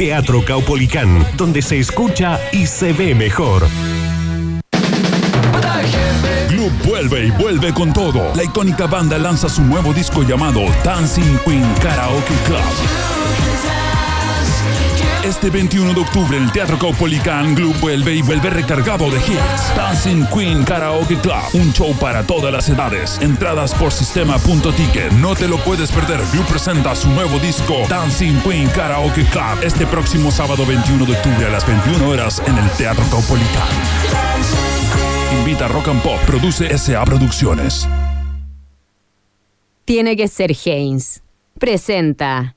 Teatro Caupolicán, donde se escucha y se ve mejor. Club vuelve y vuelve con todo. La icónica banda lanza su nuevo disco llamado Dancing Queen Karaoke Club. Este 21 de octubre el Teatro Caupolicán, Club vuelve y vuelve recargado de hits. Dancing Queen Karaoke Club, un show para todas las edades. Entradas por sistema.ticket. No te lo puedes perder. Club presenta su nuevo disco Dancing Queen Karaoke Club este próximo sábado 21 de octubre a las 21 horas en el Teatro Caupolicán. Invita Rock and Pop, produce SA Producciones. Tiene que ser Haynes. Presenta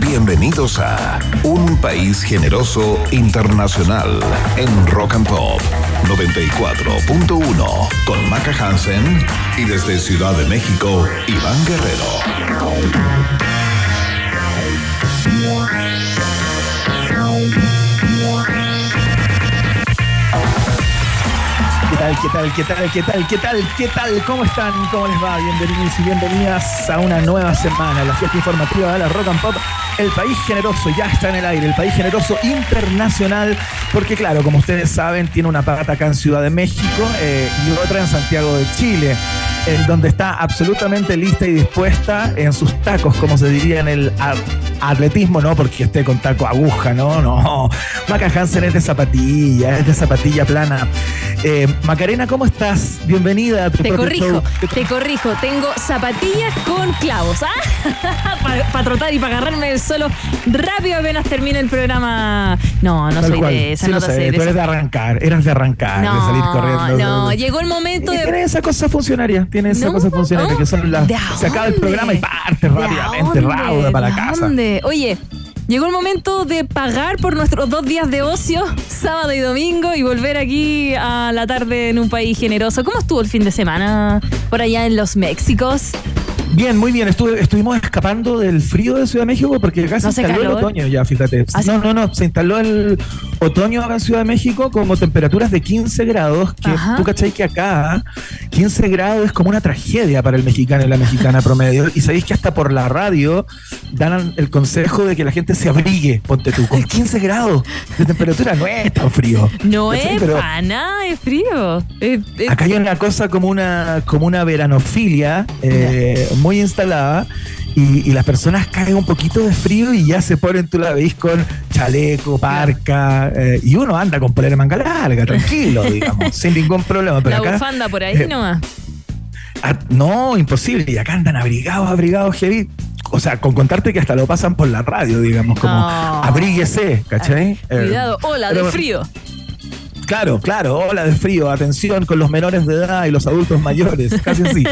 Bienvenidos a Un País Generoso Internacional en Rock and Pop 94.1 con Maca Hansen y desde Ciudad de México, Iván Guerrero. Tal, qué tal, qué tal, qué tal, qué tal, qué tal? ¿Cómo están? ¿Cómo les va? Bienvenidos y bienvenidas a una nueva semana, la fiesta informativa de la Rock and Pop. El país generoso ya está en el aire, el país generoso internacional, porque claro, como ustedes saben, tiene una pata acá en Ciudad de México eh, y otra en Santiago de Chile, en donde está absolutamente lista y dispuesta en sus tacos, como se diría en el atletismo, no porque esté con taco aguja, no, no. Maca Hansen es de zapatilla, es de zapatilla plana. Eh, Macarena, ¿cómo estás? Bienvenida a tu Te corrijo, show. te corrijo. Tengo zapatillas con clavos, ¿ah? Para trotar y para agarrarme el solo rápido apenas termine el programa. No, no Tal soy cual. de esa, Sí no sé, de tú eres de arrancar, eras de arrancar, de salir corriendo. No, llegó el momento de. tiene esa cosa funcionaria, tiene esa No, cosa funcionaria, no. que son las. ¿De Se acaba el programa y parte ¿De rápidamente, rauda para la ¿De casa. dónde? Oye, llegó el momento de pagar por nuestros dos días de ocio, sábado y domingo, y volver aquí a la tarde en un país generoso. ¿Cómo estuvo el fin de semana por allá en los Méxicos? Bien, muy bien. Estuve, estuvimos escapando del frío de Ciudad de México porque acá se ¿No hace instaló el otoño ya, fíjate. ¿Ah? No, no, no. Se instaló el otoño acá en Ciudad de México como temperaturas de 15 grados. Que Ajá. tú cachai que acá 15 grados es como una tragedia para el mexicano y la mexicana promedio. Y sabéis que hasta por la radio dan el consejo de que la gente se abrigue, ponte tú. Con 15 grados de temperatura no es tan frío. No es Pero- para nada, es frío. Es- es- Acá hay una cosa como una, como una veranofilia eh, muy instalada y, y las personas caen un poquito de frío y ya se ponen, tú la veis con chaleco, parca eh, y uno anda con polera de manga larga, tranquilo, digamos, sin ningún problema. Pero la acá, bufanda por ahí eh, nomás. ah, no, imposible. Y acá andan abrigados, abrigados heavy. O sea, con contarte que hasta lo pasan por la radio, digamos, como No. abríguese, ¿cachai? Eh, Cuidado, hola, de pero- frío. Claro, claro, ola de frío, atención con los menores de edad y los adultos mayores, casi así.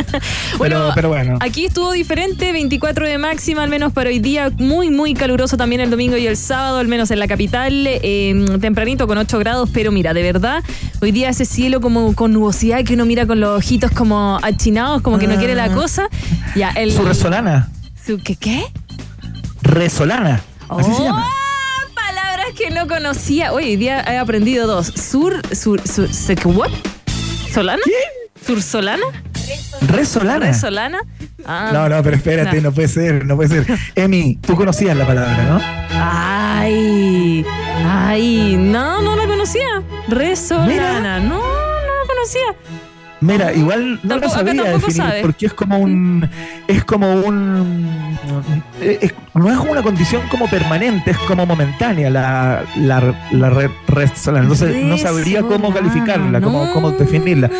Pero, pero bueno. Aquí estuvo diferente, 24 de máxima, al menos para hoy día, muy, muy caluroso también el domingo y el sábado, al menos en la capital, eh, tempranito con 8 grados, pero mira, de verdad, hoy día ese cielo como con nubosidad que uno mira con los ojitos como achinados, como que no quiere la cosa. Ya, el, Su resolana. su- ¿Qué? qué? Resolana. Así se ¡Oh! llama. Que no conocía. Hoy día he aprendido dos. Sur, sur, sur, ¿what? ¿Solana? ¿Sur solana? Resolana. ¿Resolana? Ah. No, no, pero espérate, No. no puede ser, no puede ser. Emi, tú conocías la palabra, ¿no? Ay, ay, no, no la conocía. Resolana, no, no la conocía. Mira, igual no sabría tampoco definir sabe. porque es como un es como un eh, es- no es una condición como permanente, es como momentánea la la, la re- resolana. Entonces no sabría cómo calificarla, cómo, no. cómo definirla.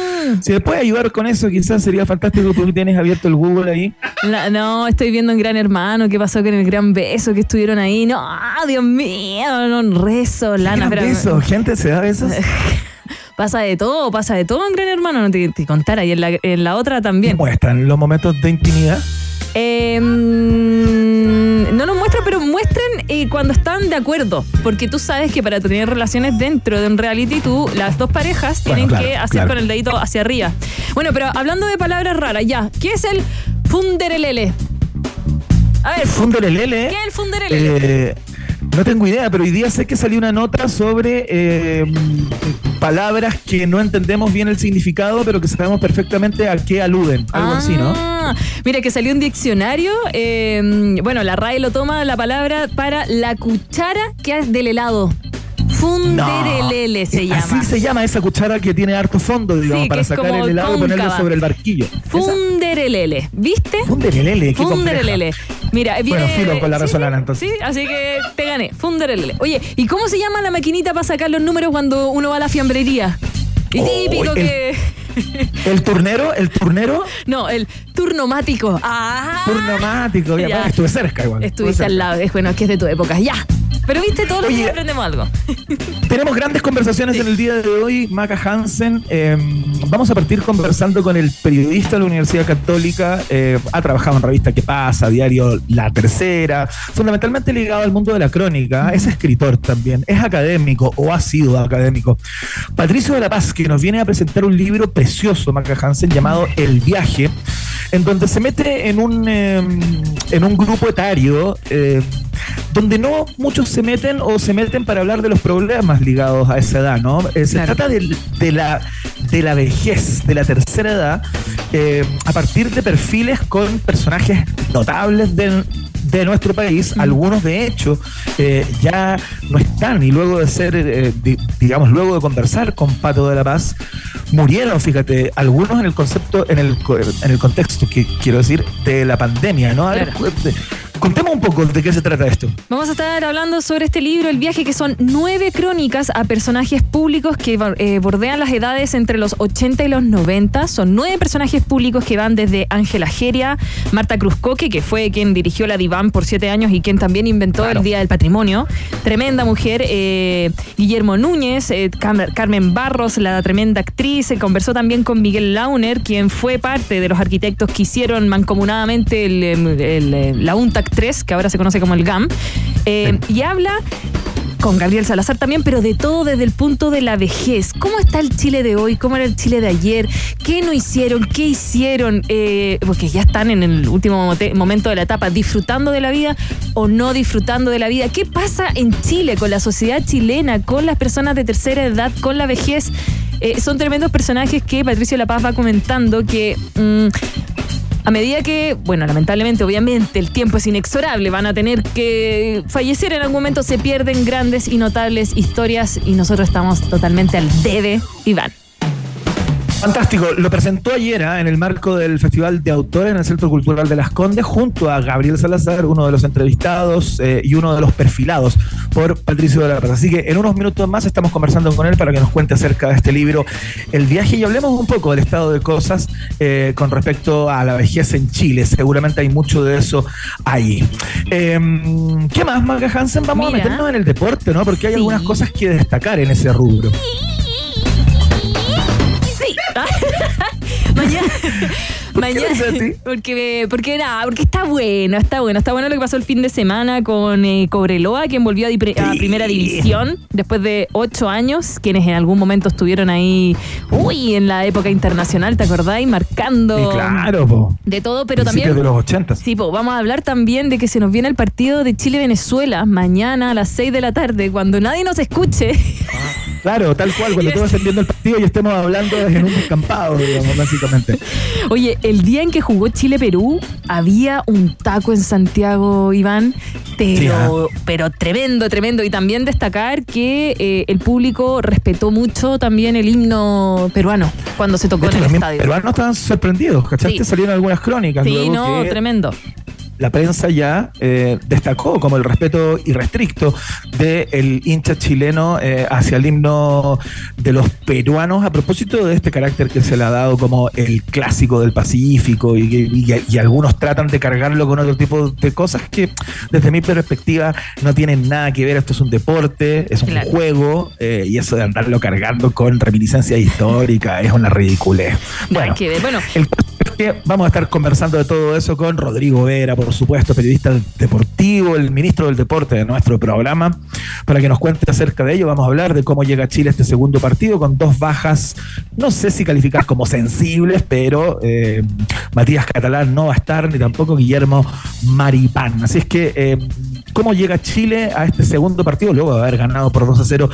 Si me puede ayudar con eso, quizás sería fantástico porque tienes abierto el Google ahí. La- no, estoy viendo en Gran Hermano qué pasó con el gran beso que estuvieron ahí. No, Dios mío, no, resolana. Gran espérame. beso, gente se da besos. Pasa de todo, pasa de todo en Gran Hermano, no te, te contara. Y en la, en la otra también. muestran los momentos de intimidad. Eh, mm, no nos muestra, pero muestran eh, cuando están de acuerdo, porque tú sabes que para tener relaciones dentro de un reality, tú, las dos parejas tienen Bueno, claro, que hacer claro. con el dedito hacia arriba. Bueno, pero hablando de palabras raras, ya, ¿qué es el funderelele? A ver, Funderelele. ¿qué es el funderelele? Eh, no tengo idea, pero hoy día sé que salió una nota sobre eh, palabras que no entendemos bien el significado, pero que sabemos perfectamente a qué aluden. Algo así, ¿no? Ah, Mira, que salió un diccionario. eh, bueno, la RAE lo toma la palabra para la cuchara que es del helado. Funderelele se llama. Así se llama esa cuchara que tiene harto fondo, digamos, Sí, para es sacar el helado y ponerlo cóncava. sobre el barquillo. Funderelele. ¿Viste? Funderelele, qué Funderelele. Mira, viene. Bueno, filo con la resolana, sí, entonces. Sí, así que te gané. Funderelele. Oye, ¿y cómo se llama la maquinita para sacar los números cuando uno va a la fiambrería? Y Oh, típico el- que. El turnero, el turnero, No, el turnomático. Ah. turnomático. ya, Ya. bueno, estuve cerca igual. Estuviste al lado. Es bueno, que es de tu época. Ya. Pero viste, todos los Oye, días aprendemos algo. Tenemos grandes conversaciones en el día de hoy, Maca Hansen. Eh, vamos a partir conversando con el periodista de la Universidad Católica. eh, ha trabajado en revista ¿Qué pasa? Diario La Tercera. Fundamentalmente ligado al mundo de la crónica. Es escritor también. Es académico o ha sido académico. Patricio de la Paz, que nos viene a presentar un libro precioso, Maca Hansen, llamado El Viaje, en donde se mete en un, eh, en un grupo etario. eh, donde no muchos se meten o se meten para hablar de los problemas ligados a esa edad, ¿no? Eh, se Claro. trata del- de, la, de la vejez, de la tercera edad, eh, a partir de perfiles con personajes notables de, de nuestro país, algunos de hecho eh, ya no están y luego de ser, eh, di- digamos, luego de conversar con Pato de la Paz, murieron, fíjate, algunos en el concepto, en el, en el contexto, que quiero decir, de la pandemia, ¿no? A ver, Claro. Contemos un poco de qué se trata esto. Vamos a estar hablando sobre este libro, El viaje, que son nueve crónicas a personajes públicos que eh, bordean las edades entre los 80 y los 90. Son nueve personajes públicos que van desde Ángela Geria, Marta Cruzcoque, que fue quien dirigió la Diván por siete años y quien también inventó Claro. el Día del Patrimonio. Tremenda mujer, eh, Guillermo Núñez, eh, Carmen Barros, la tremenda actriz. Se conversó también con Miguel Launer, quien fue parte de los arquitectos que hicieron mancomunadamente el, em, el, la UNTAC 3, que ahora se conoce como el GAM. Eh, y habla con Gabriel Salazar también, pero de todo desde el punto de la vejez. ¿Cómo está el Chile de hoy? ¿Cómo era el Chile de ayer? ¿Qué no hicieron? ¿Qué hicieron? Eh, porque ya están en el último momento de la etapa, disfrutando de la vida o no disfrutando de la vida. ¿Qué pasa en Chile con la sociedad chilena, con las personas de tercera edad, con la vejez? Eh, son tremendos personajes que Patricio La Paz va comentando que... mm, a medida que, bueno, lamentablemente, obviamente, el tiempo es inexorable, van a tener que fallecer en algún momento, se pierden grandes y notables historias y nosotros estamos totalmente al debe, Iván. Fantástico, lo presentó ayer ¿ah? en el marco del Festival de Autores en el Centro Cultural de Las Condes, junto a Gabriel Salazar, uno de los entrevistados eh, y uno de los perfilados por Patricio de la Paz. Así que en unos minutos más estamos conversando con él para que nos cuente acerca de este libro, El viaje, y hablemos un poco del estado de cosas eh, con respecto a la vejez en Chile. Seguramente hay mucho de eso ahí. Eh, ¿Qué más, Maga Hansen? Vamos Mira. a meternos en el deporte, ¿no? Porque hay Sí. algunas cosas que destacar en ese rubro. Mañana. Porque, porque nada, porque está bueno, está bueno. Está bueno lo que pasó el fin de semana con eh, Cobreloa, quien volvió a, primera división después de ocho años, quienes en algún momento estuvieron ahí, uy, en la época internacional, ¿te acordáis? Marcando claro, po. de todo, pero Principios también. de los 80. Sí, po, vamos a hablar también de que se nos viene el partido de Chile-Venezuela mañana a las 6 de la tarde, cuando nadie nos escuche. Claro, tal cual, cuando tú vas viendo el partido y estemos hablando en un descampado, digamos, básicamente. Oye, el día en que jugó Chile-Perú, había un taco en Santiago, Iván, pero, Sí, pero tremendo, tremendo. Y también destacar que eh, el público respetó mucho también el himno peruano cuando se tocó hecho, en los el estadio. peruanos estaban sorprendidos, ¿cachaste? Sí. Salieron algunas crónicas. Sí, luego no, que tremendo. La prensa ya eh, destacó como el respeto irrestricto del hincha chileno eh, hacia el himno de los peruanos a propósito de este carácter que se le ha dado como el clásico del Pacífico y, y- y algunos tratan de cargarlo con otro tipo de cosas que desde mi perspectiva no tienen nada que ver. Esto es un deporte, es un Claro. juego eh, y eso de andarlo cargando con reminiscencias históricas es una ridiculez. Bueno. Bueno, el que vamos a estar conversando de todo eso con Rodrigo Vera, por supuesto, periodista deportivo, el ministro del deporte de nuestro programa, para que nos cuente acerca de ello. Vamos a hablar de cómo llega Chile este segundo partido con dos bajas, no sé si calificar como sensibles, pero eh, Matías Catalán no va a estar, ni tampoco Guillermo Maripán. Así es que eh, cómo llega Chile a este segundo partido, luego de haber ganado por 2 a 0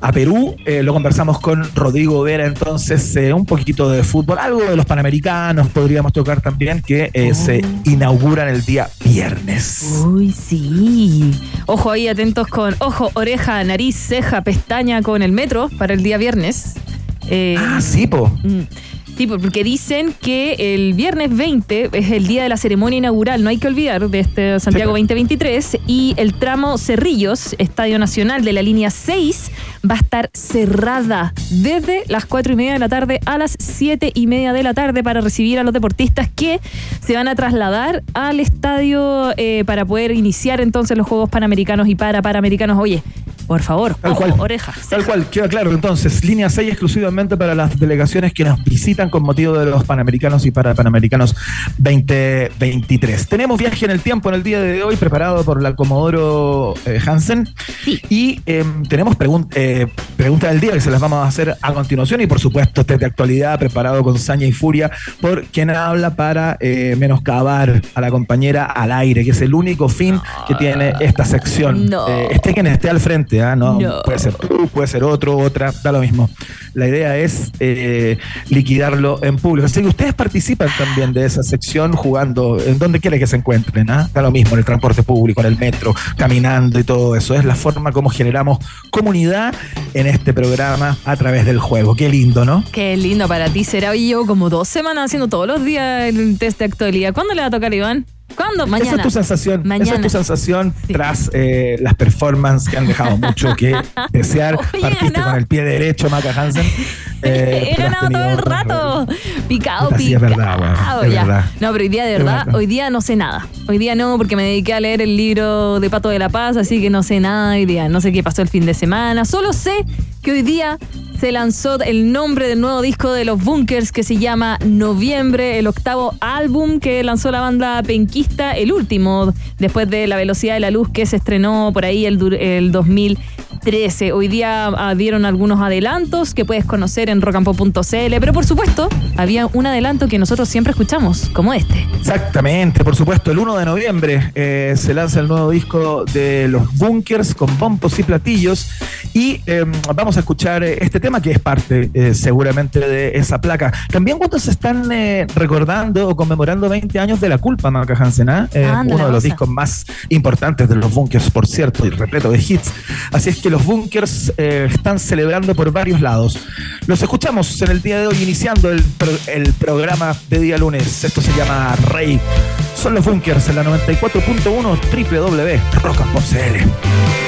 a Perú. Eh, lo conversamos con Rodrigo Vera, entonces, eh, un poquito de fútbol, algo de los Panamericanos podríamos tocar también, que eh, se Oh. inauguran el día viernes. Uy, sí. Ojo ahí, atentos con ojo, oreja, nariz, ceja, pestaña con el metro para el día viernes. Ah, sí, po. Mm. Sí, porque dicen que el viernes 20 es el día de la ceremonia inaugural, no hay que olvidar, de este Santiago Sí. 2023, y el tramo Cerrillos, Estadio Nacional de la línea 6, va a estar cerrada desde las 4 y media de la tarde a las 7 y media de la tarde para recibir a los deportistas que se van a trasladar al estadio eh, para poder iniciar entonces los Juegos Panamericanos y para Panamericanos. Oye, por favor, Tal ojo, cual. oreja, Tal cual, queda claro. Entonces, línea 6 exclusivamente para las delegaciones que nos visitan con motivo de los Panamericanos y para Panamericanos 2023. Tenemos viaje en el tiempo en el día de hoy preparado por la Comodoro eh, Hansen. Sí. Y eh, tenemos pregun- eh, preguntas del día que se las vamos a hacer a continuación. Y por supuesto, test de actualidad preparado con saña y furia por quien habla para eh, menoscabar a la compañera al aire, que es el único fin que tiene esta sección. No. Eh, esté quien esté al frente, ¿ah? no, No. puede ser tú, puede ser otro, otra, da lo mismo. La idea es eh, liquidarlo en público. Así que ustedes participan también de esa sección jugando en donde quiera que se encuentren. ¿ah? Da lo mismo en el transporte público, en el metro, caminando y todo eso. Es la forma como generamos comunidad en este programa a través del juego. Qué lindo, ¿no? Qué lindo para ti será. Hoy llevo como dos semanas haciendo todos los días el test de actualidad. ¿Cuándo le va a tocar, Iván? ¿Cuándo? Mañana. Esa es tu sensación. Esa Mañana. es tu sensación Sí. tras eh, las performances que han dejado mucho que desear. Oye, Partiste con el pie derecho, Maca Hansen. Eh, He ganado todo el rato. Picado, sí, picado. es verdad, weón, es ya. verdad. No, pero hoy día de verdad. hoy día no sé nada. Hoy día no, porque me dediqué a leer el libro de Pato de la Paz, así que no sé nada hoy día. No sé qué pasó el fin de semana. Solo sé que hoy día se lanzó el nombre del nuevo disco de los Bunkers que se llama Noviembre, el octavo álbum que lanzó la banda penquista, el último, después de La Velocidad de la Luz que se estrenó por ahí el, el 13. Hoy día ah, algunos adelantos que puedes conocer en rocampo.cl, pero por supuesto, había un adelanto que nosotros siempre escuchamos, como este. Exactamente, por supuesto, el 1 de noviembre eh, se lanza el nuevo disco de Los Bunkers con bombos y platillos y em, vamos a escuchar eh, este tema que es parte eh, seguramente de esa placa. También cuando se están recordando o conmemorando 20 años de La Culpa, Maca Hansen, ah, ah uno de los discos más importantes de Los Bunkers, por cierto, y repleto de hits. Así es que los Bunkers eh, están celebrando por varios lados. Los escuchamos en el día de hoy, iniciando el, pro- el programa de día lunes. Esto se llama Rey. Son los Bunkers en la 94.1 www.rockandpop.cl.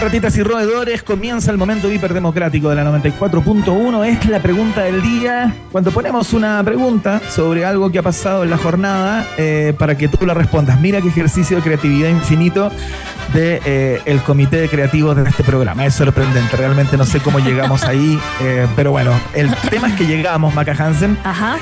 Ratitas y roedores, comienza el momento hiperdemocrático de la 94.1. Es la pregunta del día. Cuando ponemos una pregunta sobre algo que ha pasado en la jornada, eh, para que tú la respondas. Mira qué ejercicio de creatividad infinito de eh, el comité de creativos de este programa. Es sorprendente, realmente no sé cómo llegamos ahí, eh, pero bueno, el tema es que llegamos, Maca Hansen. Ajá.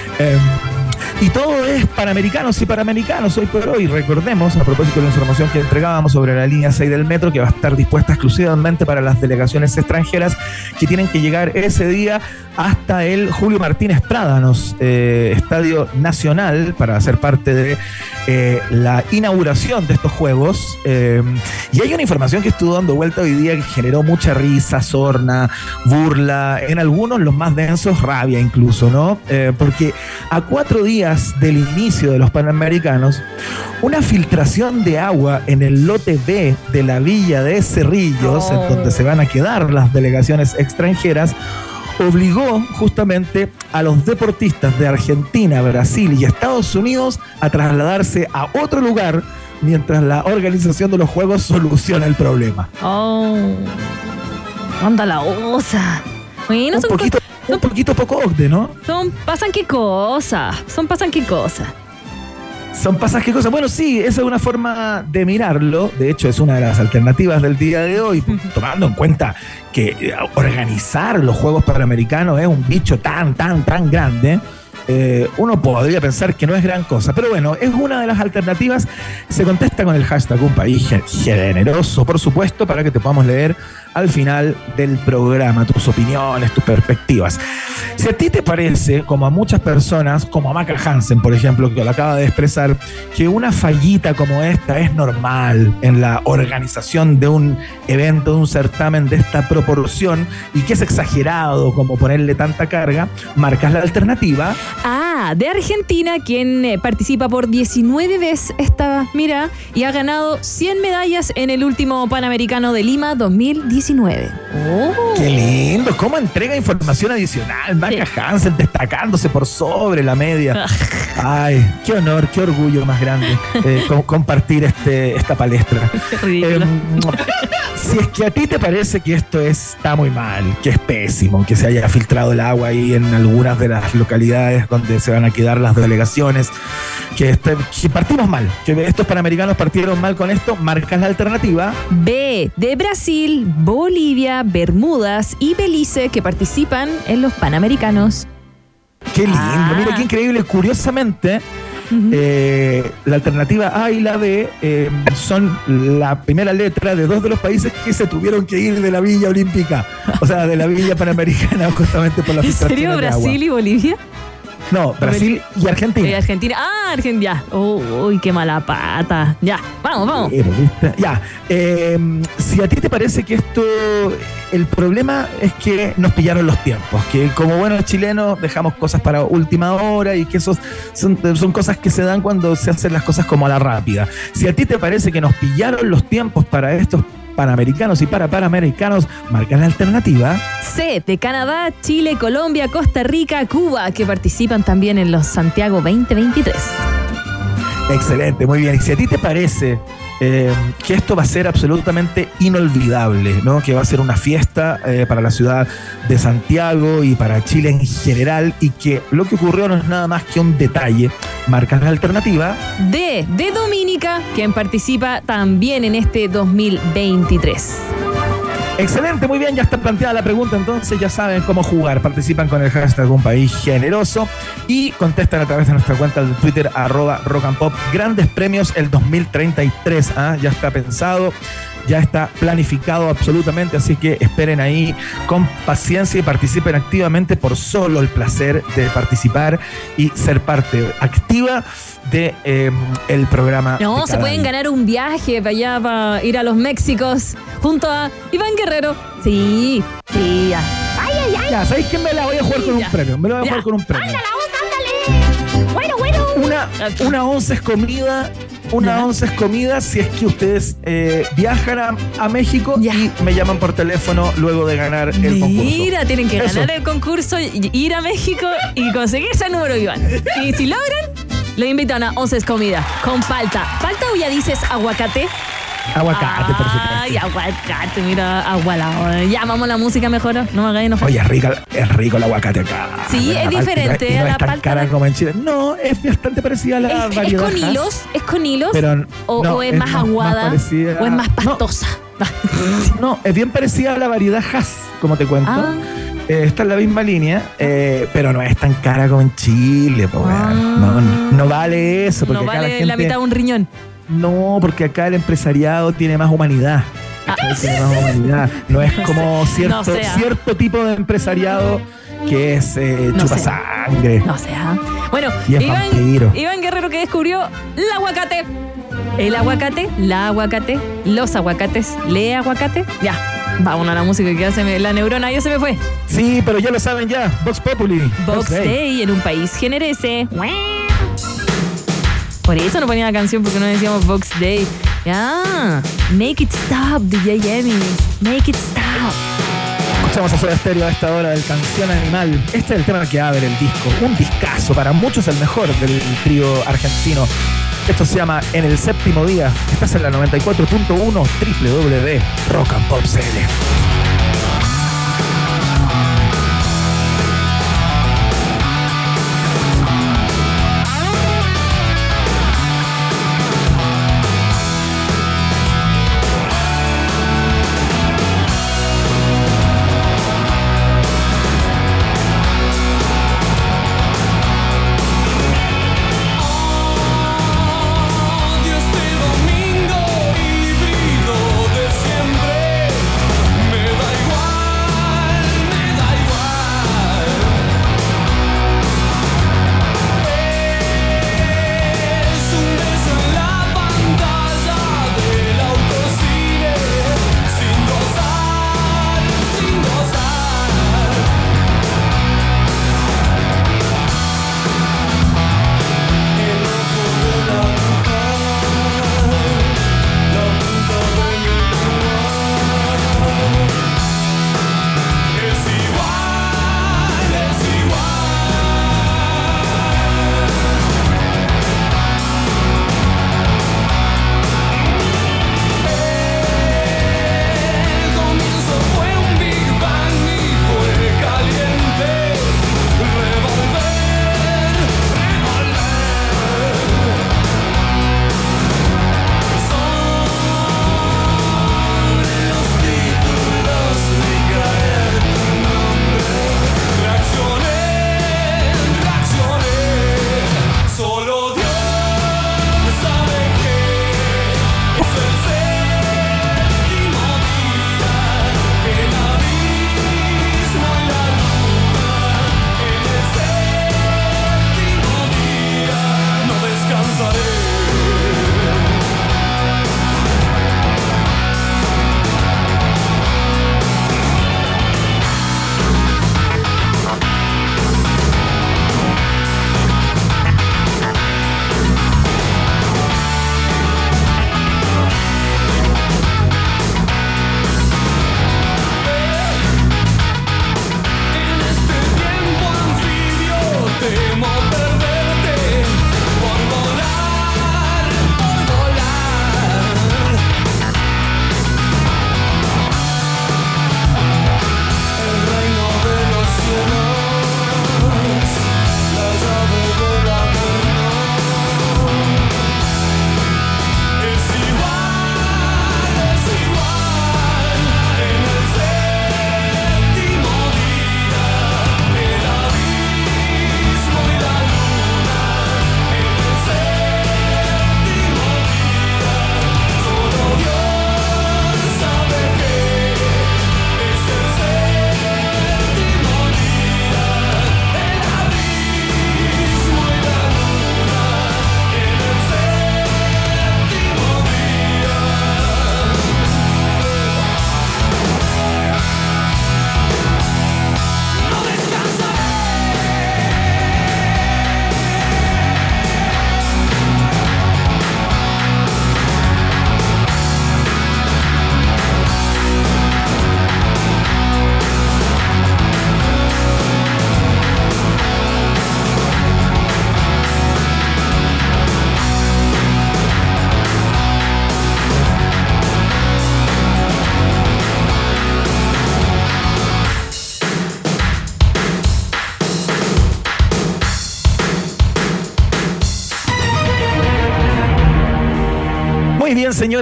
Y todo es panamericanos y panamericanos hoy por hoy. Recordemos, a propósito de la información que entregábamos sobre la línea 6 del metro, que va a estar dispuesta exclusivamente para las delegaciones extranjeras que tienen que llegar ese día hasta el Julio Martínez Prádanos, eh, Estadio Nacional, para ser parte de eh, la inauguración de estos juegos. Eh, y hay una información que estuvo dando vuelta hoy día que generó mucha risa, sorna, burla, en algunos los más densos, rabia incluso, ¿no? Eh, porque a cuatro días del inicio de los Panamericanos, una filtración de agua en el lote B de la villa de Cerrillos, en donde se van a quedar las delegaciones extranjeras, obligó justamente a los deportistas de Argentina, Brasil y Estados Unidos a trasladarse a otro lugar mientras la organización de los Juegos soluciona el problema. Oh. Anda la osa. Bueno, Un son, poquito, un poquito poco OCDE, ¿no? son pasan qué cosas. Son pasan qué cosas. Son pasas qué cosas. Bueno, sí, esa es una forma de mirarlo. De hecho, es una de las alternativas del día de hoy, tomando en cuenta que eh, organizar los Juegos Panamericanos es un bicho tan, tan, tan grande. Eh, uno podría pensar que no es gran cosa, pero bueno, es una de las alternativas. Se contesta con el hashtag un país gen- generoso, por supuesto, para que te podamos leer al final del programa tus opiniones, tus perspectivas. Si a ti te parece, como a muchas personas, como a Maca Hansen, por ejemplo, que lo acaba de expresar, que una fallita como esta es normal en la organización de un evento, de un certamen de esta proporción y que es exagerado como ponerle tanta carga, marcas la alternativa. Ah, de Argentina, quien eh, participa por 19 veces esta, mira, y ha ganado 100 medallas en el último Panamericano de Lima 2019. Oh. Qué lindo, cómo entrega información adicional, Maca Hansen destacándose por sobre la media. Ay, qué honor, qué orgullo más grande eh, co- compartir este, esta palestra. Qué ridículo. Em, si es que a ti te parece que esto está muy mal, que es pésimo, que se haya filtrado el agua ahí en algunas de las localidades donde se van a quedar las delegaciones, que, este- que partimos mal, que estos panamericanos partieron mal con esto, marcas la alternativa. B, de Brasil, Bolivia, Bermudas y Belice, que participan en los Panamericanos. Qué lindo, Ah. mira qué increíble. Curiosamente, Eh, la alternativa A y la B eh, son la primera letra de dos de los países que se tuvieron que ir de la Villa Olímpica, o sea, de la Villa Panamericana, justamente por la ¿En serio, de agua. Brasil y Bolivia? No, Brasil y Y Argentina. Argentina. Ah, Argentina. Oh, uy, qué mala pata. Ya, vamos, vamos. Eh. Ya, eh, si a ti te parece que esto, el problema es que nos pillaron los tiempos, que como buenos chilenos dejamos cosas para última hora y que esos son, son cosas que se dan cuando se hacen las cosas como a la rápida. Si a ti te parece que nos pillaron los tiempos para estos panamericanos y para panamericanos, marca la alternativa. C, de Canadá, Chile, Colombia, Costa Rica, Cuba, que participan también en los Santiago 2023. Excelente, muy bien. Y si a ti te parece eh, que esto va a ser absolutamente inolvidable, ¿no? que va a ser una fiesta eh, para la ciudad de Santiago y para Chile en general, y que lo que ocurrió no es nada más que un detalle, marcas la alternativa. D, de Dominica, quien participa también en este 2023. Excelente, muy bien, ya está planteada la pregunta, entonces ya saben cómo jugar. Participan con el hashtag Un País Generoso y contestan a través de nuestra cuenta de Twitter, arroba rock pop. Grandes premios el 2033, ¿ah? ya está pensado. Ya está planificado absolutamente, así que esperen ahí con paciencia y participen activamente por solo el placer de participar y ser parte activa de eh, el programa. No, se pueden día. ganar un viaje para allá, para ir a los Méxicos, junto a Iván Guerrero. Sí, sí, ya. Ay, ay, ay. Ya, ¿sabéis que me la voy a jugar con Ya. un premio? Me la voy a Ya. jugar con un premio. Ándale. Bueno, bueno. Una, una once es comida, una Ya. once es comida si es que ustedes eh, viajan a, a México Ya. y me llaman por teléfono luego de ganar el concurso. Mira, tienen que Eso. ganar el concurso, ir a México y conseguir ese número, Iván. Y si logran, lo invitan a once es comida con palta. ¿Palta o ya dices aguacate? Aguacate, por Ay, supuesto. aguacate, mira, agualado. Ya, vamos a la música mejor. No me hagáis enojar. Oye, es rico, es rico el aguacate acá. Sí, es diferente a la es tan palta cara como en Chile. No, es bastante parecida a la ¿Es, es variedad. con Hass, hilos? ¿Es con hilos? Pero ¿O, no, o es, más aguada? ¿O es más pastosa? No, es bien parecida a la variedad Hass, como te cuento. Ah. Eh, está en la misma línea, eh, pero no es tan cara como en Chile, po. Ah. no, no vale eso. Porque no vale la, gente, la mitad de un riñón. No, porque acá el empresariado tiene más humanidad. ¿cachai? Tiene más humanidad. No es como cierto, Ah. no sea. cierto tipo de empresariado que es eh, No chupa sea. sangre. No sé. ¿ah? Bueno, Iván. Iván Guerrero que descubrió el aguacate. El aguacate, la aguacate, los aguacates, le aguacate. Ya, vámonos a la música que me, la neurona ya se me fue. Sí, pero ya lo saben ya. Vox Populi. Box Day. Day en un país generese. Por eso no ponía la canción porque no decíamos Box Day. Ya, make it stop, DJ Emmy. Make it stop. Escuchamos a Soda Stereo a esta hora del Canción Animal. Este es el tema que abre el disco. Un discazo, para muchos el mejor del trío argentino. Esto se llama En el séptimo día. Estás en la 94.1 www Rock and Pop CL.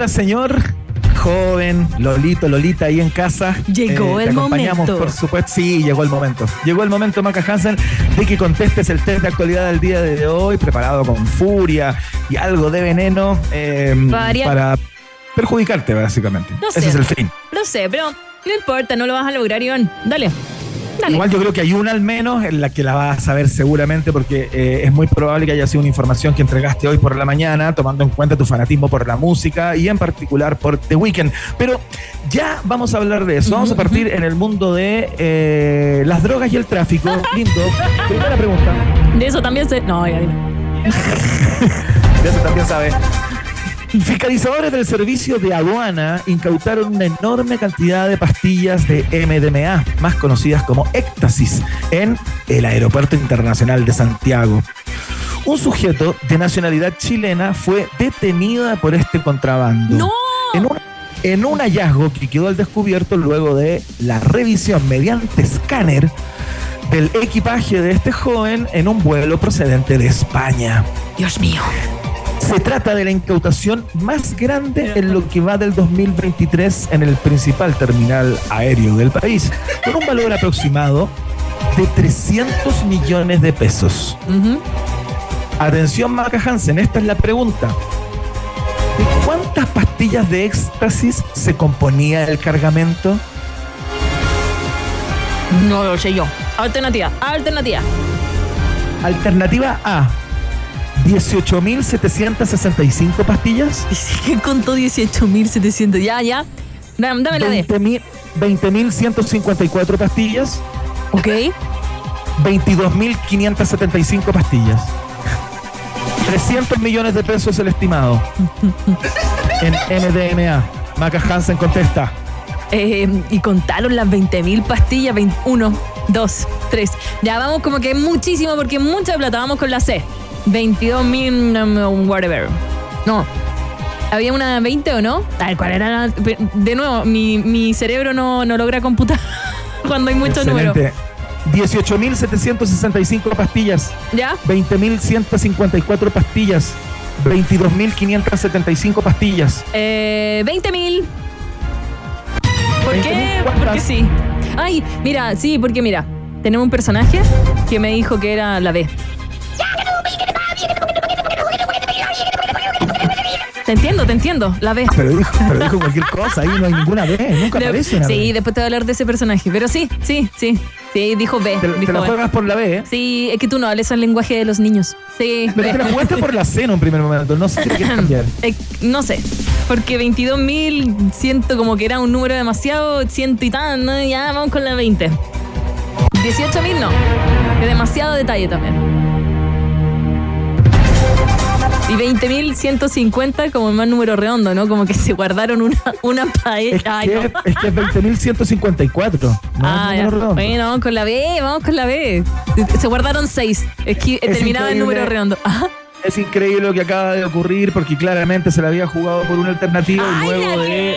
Señora, señor. Joven, Lolito, Lolita ahí en casa. Llegó te el acompañamos, momento. Por supuesto, sí, llegó el momento. Llegó el momento, Maca Hansen, de que contestes el test de actualidad del día de hoy, preparado con furia y algo de veneno eh, para perjudicarte, básicamente. No Ese sé. es el fin. No sé, pero no importa, no lo vas a lograr, Iván. Dale. Dale. Igual yo creo que hay una al menos en la que la vas a saber seguramente porque eh, es muy probable que haya sido una información que entregaste hoy por la mañana, tomando en cuenta tu fanatismo por la música y en particular por The Weeknd. Pero ya vamos a hablar de eso. Vamos a partir en el mundo de eh, las drogas y el tráfico. Lindo. Primera pregunta. De eso también se. No, ya dime. De eso también sabe. Fiscalizadores del servicio de aduana incautaron una enorme cantidad de pastillas de MDMA, más conocidas como éxtasis, en el Aeropuerto Internacional de Santiago. Un sujeto de nacionalidad chilena fue detenido por este contrabando. ¡No! En un, en un hallazgo que quedó al descubierto luego de la revisión mediante escáner del equipaje de este joven en un vuelo procedente de España. Dios mío. Se trata de la incautación más grande en lo que va del 2023 en el principal terminal aéreo del país, con un valor aproximado de 300 millones de pesos. Atención, Maca Hansen, esta es la pregunta. ¿De cuántas pastillas de éxtasis se componía el cargamento? No lo sé yo. Alternativa, alternativa. Alternativa A, 18.765 pastillas. Que contó 18.700. Ya, ya. Dame, la D. 20.000 20.154 pastillas. Ok. 22.575 pastillas. 300 millones de pesos el estimado. En MDMA. Maca Hansen contesta. Eh, y contaron las 20.000 pastillas. 21, 2, 3. Ya vamos como que muchísimo porque es mucha plata. Vamos con la C. 22.000 whatever. No. ¿Había una 20 o no? Ver, ¿cuál era la- De nuevo, mi, mi cerebro no, no logra computar cuando hay muchos números. Excelente. 18.765 pastillas. ¿Ya? 20.154 pastillas. 22.575 pastillas. Eh, 20.000. ¿Por qué? 20.000, ¿cuántas? Porque sí. Ay, mira, sí, porque mira, tenemos un personaje que me dijo que era la B. Te entiendo, te entiendo, la B. Pero dijo, pero dijo cualquier cosa. Ahí no hay ninguna B. Nunca De- aparece una sí, B. después te voy a hablar de ese personaje. Pero sí, sí, sí. Sí, dijo B. Te, te dijo la B. juegas por la B, ¿eh? Sí, es que tú no hables el lenguaje de los niños. Sí. Pero te la jugaste por la C en un primer momento. No sé si quieres cambiar. Eh, no sé, porque 22.000 siento como que era un número demasiado, ciento y tan, ¿no? ya vamos con la 20. 18.000 no, es demasiado detalle también. Y 20.150 como el más número redondo, ¿no? Como que se guardaron una, una para Es Ay, que, no. es que es 20.154. No Ah. Bueno, vamos con la B, vamos con la B. Se guardaron 6. Es que Es terminaba el número redondo. Ajá. Es increíble lo que acaba de ocurrir porque claramente se le había jugado por una alternativa y luego la de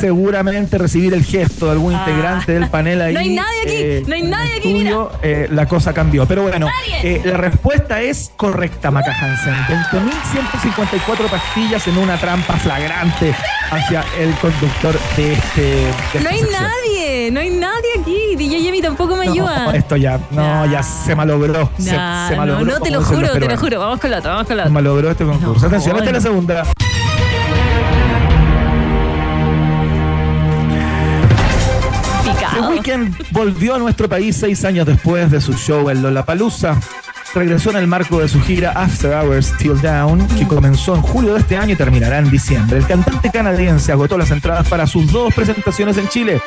seguramente recibir el gesto de algún Ah. integrante del panel ahí. No hay nadie aquí, no hay nadie aquí, estudio, eh, la cosa cambió. Pero bueno, eh, la respuesta es correcta, Maca Hansen. 20.154 pastillas en una trampa flagrante hacia el conductor de este. de No hay sección. nadie, no hay nadie aquí. DJ Jimmy tampoco me No, ayuda. esto ya, no, Nah. ya se malogró. se, Nah, se malogró. no, no, te lo juro, te lo juro. Vamos con la otra, vamos con la otra. malogró este concurso. No, Atención, esta es la segunda. The Picado. Weeknd volvió a nuestro país seis años después de su show en Lollapalooza. Regresó en el marco de su gira After Hours Till Down, que comenzó en julio de este año y terminará en diciembre. El cantante canadiense agotó las entradas para sus dos presentaciones en Chile,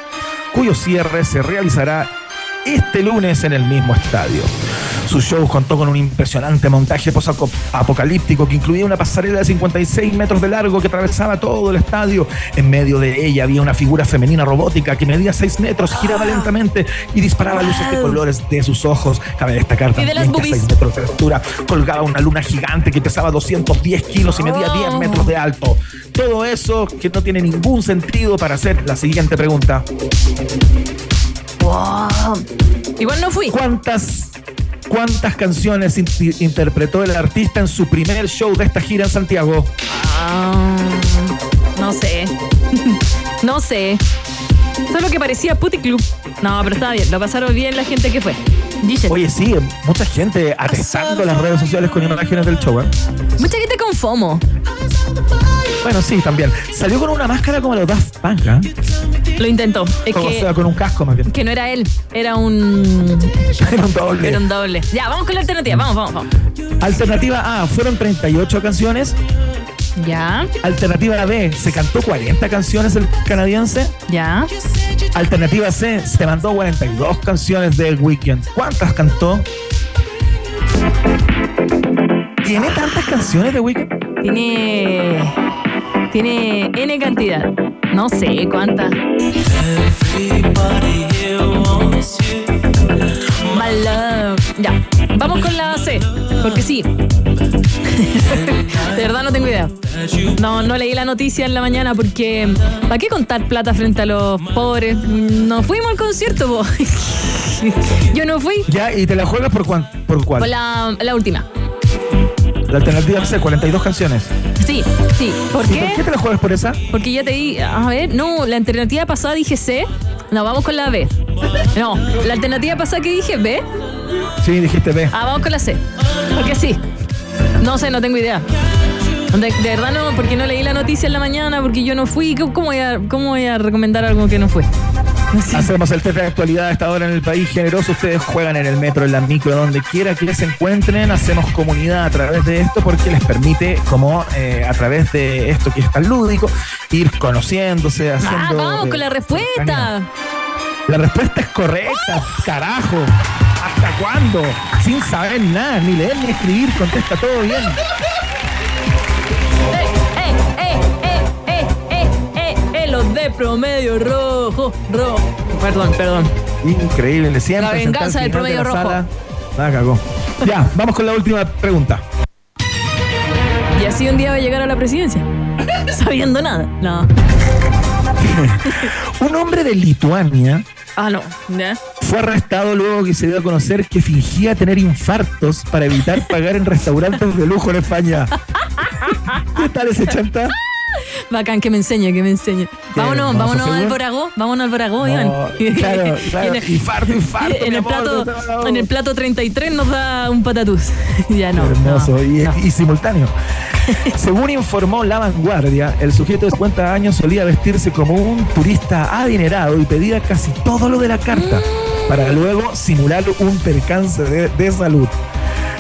cuyo cierre se realizará este lunes en el mismo estadio. Su show contó con un impresionante montaje post-apocalíptico que incluía una pasarela de 56 metros de largo que atravesaba todo el estadio. En medio de ella había una figura femenina robótica que medía 6 metros, giraba lentamente y disparaba luces de colores de sus ojos. Cabe destacar de también que a boobies. 6 metros de altura colgaba una luna gigante que pesaba 210 kilos y medía 10 Oh. metros de alto. Todo eso que no tiene ningún sentido para hacer la siguiente pregunta. Wow. Igual no fui. ¿Cuántas, cuántas canciones in- interpretó el artista en su primer show de esta gira en Santiago? Ah, No sé. Solo que parecía Puti Club. No, pero estaba bien. Lo pasaron bien la gente que fue. Dice. Oye, sí, mucha gente atestando las redes sociales con imágenes del show. ¿eh? Mucha gente con FOMO. Bueno, sí, también. Salió con una máscara como los Daft Punk, ¿eh? Lo intentó. Es o que, sea, con un casco más bien. que no era él. Era un. Era un doble. Era un doble. Ya, vamos con la alternativa. Vamos, vamos, vamos. Alternativa A, fueron 38 canciones. Ya, Alternativa B, se cantó 40 canciones el canadiense. ya. Alternativa C, se mandó 42 canciones del Weekend. ¿Cuántas cantó? ¿Tiene tantas canciones de Weekend? Tiene. Tiene N cantidad. No sé. My love. Ya. Vamos con la C. Porque sí. De verdad no tengo idea. No, no leí la noticia en la mañana porque. ¿Para qué contar plata frente a los pobres? No fuimos al concierto, po. Yo no fui. Ya, y te la juegas por, cuán- por cuál? Por la, la última. La alternativa C, 42 canciones. Sí, sí. ¿Por ¿Y por qué qué? te la juegas por esa? Porque ya te di. A ver, no, la alternativa pasada dije C. No, vamos con la B. No, la alternativa pasada que dije B. Sí, dijiste B. Ah, vamos con la C. Porque sí. No sé, no tengo idea. De, de verdad no, porque no leí la noticia en la mañana, porque yo no fui. ¿Cómo cómo voy a, cómo voy a recomendar algo que no fue? Hacemos el test de actualidad a esta hora en el país generoso. Ustedes juegan en el metro, en la micro, donde quiera que se encuentren. Hacemos comunidad a través de esto porque les permite, como eh, a través de esto que es tan lúdico, ir conociéndose, haciendo. Ah, vamos eh, con la respuesta. La respuesta es correcta, carajo. ¿Hasta cuándo? Sin saber nada, ni leer ni escribir, contesta todo bien. Los de promedio rojo, rojo. Perdón, perdón. Increíble, siempre. La venganza del promedio rojo. Cagó. Ya, vamos con la última pregunta. Y así un día va a llegar a la presidencia. Sabiendo nada. No. Un hombre de Lituania Ah, no. Fue arrestado luego que se dio a conocer que fingía tener infartos para evitar pagar en restaurantes de lujo en España. ¿Qué tal ese chanta? Bacán, que me enseñe, que me enseñe. Vámonos, vámonos al Boragó, vámonos al Boragó, No, Iván. claro, claro. En el- Infarto, infarto, En el, amor, plato, no en el plato 33 nos da un patatús. ya no. Hermoso no, y, simultáneo. Según informó La Vanguardia, el sujeto de 50 años solía vestirse como un turista adinerado y pedía casi todo lo de la carta para luego simular un percance de, de salud.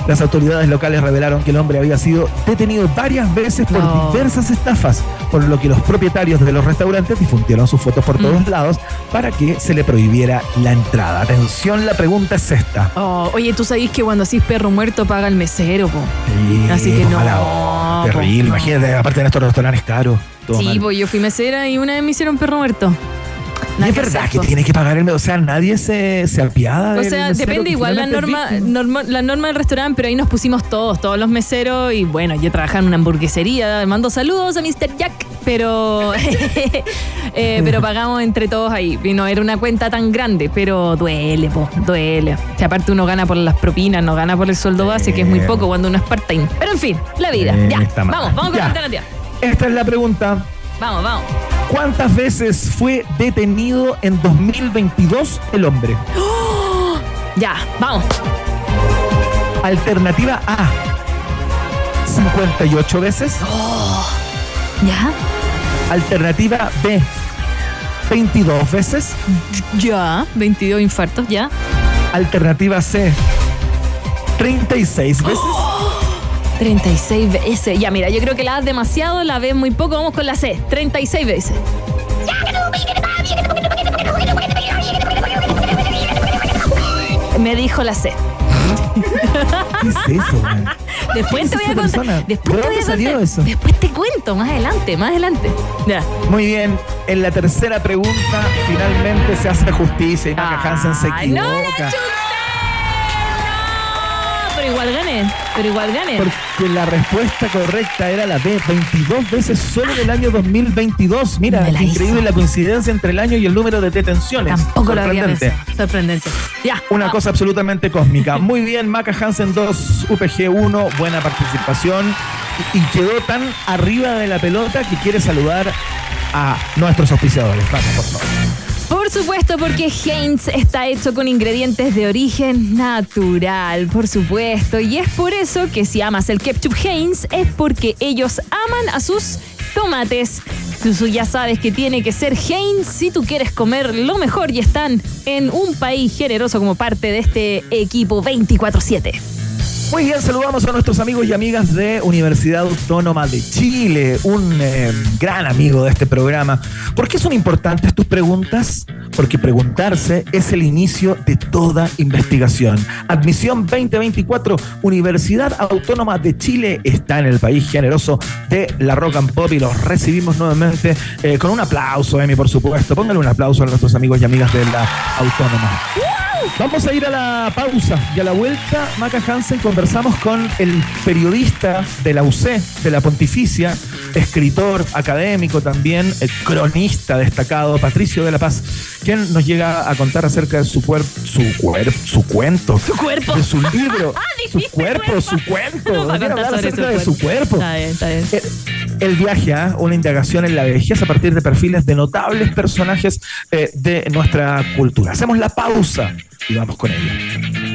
Las autoridades locales revelaron que el hombre había sido detenido varias veces por No. diversas estafas, por lo que los propietarios de los restaurantes difundieron sus fotos por todos lados para que se le prohibiera la entrada. Atención, la pregunta es esta. Oh, oye, tú sabés que cuando así perro muerto paga el mesero, po. Sí, Así que no, mala terrible. no. Imagínate, aparte de estos restaurantes caros. Sí, mal. pues yo fui mesera y una vez me hicieron perro muerto. Y es que verdad que tiene que pagar el. O sea, nadie se, se apiada. O del sea, mesero depende igual la norma, la norma del restaurante, pero ahí nos pusimos todos, todos los meseros y bueno, yo trabajaba en una hamburguesería, mando saludos a Mr. Jack, pero eh, pero pagamos entre todos ahí. Y no era una cuenta tan grande, pero duele, po, duele. Si aparte uno gana por las propinas, no gana por el sueldo base, que es muy poco cuando uno es part-time. Pero en fin, la vida. Eh, ya, vamos, vamos con Ya. la alternativa. Esta es la pregunta. Vamos, vamos. ¿Cuántas veces fue detenido en 2022 el hombre? Ya, vamos. Alternativa A. 58 veces. Ya, Alternativa B. 22 veces. ya. 22 infartos, ya. Alternativa C. 36 veces. 36 veces. Ya, mira, yo creo que la A demasiado, la B muy poco. Vamos con la C. 36 veces. Me dijo la C. ¿Qué es eso, man? Después te ¿Qué voy a contar. Después ¿De te voy a dónde salió contar. eso? Después te cuento, más adelante, más adelante. Ya. Muy bien, en la tercera pregunta finalmente se hace justicia y Maca Hansen se equivoca. No, pero igual gané. Pero igual gané. porque la respuesta correcta era la B, 22 veces solo del año 2022. Mira, la increíble hizo. la coincidencia entre el año y el número de detenciones. Tampoco lo había Sorprendente. Sorprendente. Ya. Una vamos. cosa absolutamente cósmica. Muy bien, Maca Hansen 2, UPG 1, buena participación. Y, quedó tan arriba de la pelota que quiere saludar a nuestros auspiciadores. Vamos, por favor. Por supuesto, porque Heinz está hecho con ingredientes de origen natural, por supuesto. Y es por eso que si amas el ketchup Heinz, es porque ellos aman a sus tomates. Tú ya sabes que tiene que ser Heinz si tú quieres comer lo mejor y están en un país generoso como parte de este equipo 24-7. Muy bien, saludamos a nuestros amigos y amigas de Universidad Autónoma de Chile, un eh, gran amigo de este programa. ¿Por qué son importantes tus preguntas? Porque preguntarse es el inicio de toda investigación. Admisión 2024, Universidad Autónoma de Chile está en el país generoso de la Rock and Pop y los recibimos nuevamente eh, con un aplauso, Emi, por supuesto. Póngale un aplauso a nuestros amigos y amigas de la Autónoma. Vamos a ir a la pausa y a la vuelta, Maca Hansen, conversamos con el periodista de la UC, de la Pontificia, escritor, académico también, eh, cronista destacado, Patricio de la Paz, quien nos llega a contar acerca de su cuerpo, su cuerpo, su cuento, Su cuerpo. de su libro, Ah, su cuerpo, cuerpo. su cuento, No, va a hablar acerca de su cuerpo. Está bien, está bien. El, el viaje a una indagación en la vejez a partir de perfiles de notables personajes eh, de nuestra cultura. Hacemos la pausa y vamos con ello.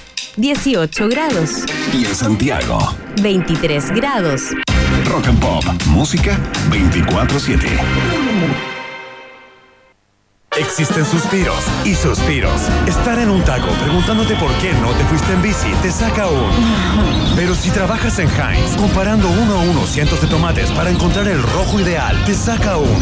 18 grados, y en Santiago. 23 grados. Rock and Pop, música 24/7. Existen suspiros y suspiros. Estar en un taco preguntándote por qué no te fuiste en bici te saca un. Pero si trabajas en Heinz, comparando uno a uno cientos de tomates para encontrar el rojo ideal, te saca un.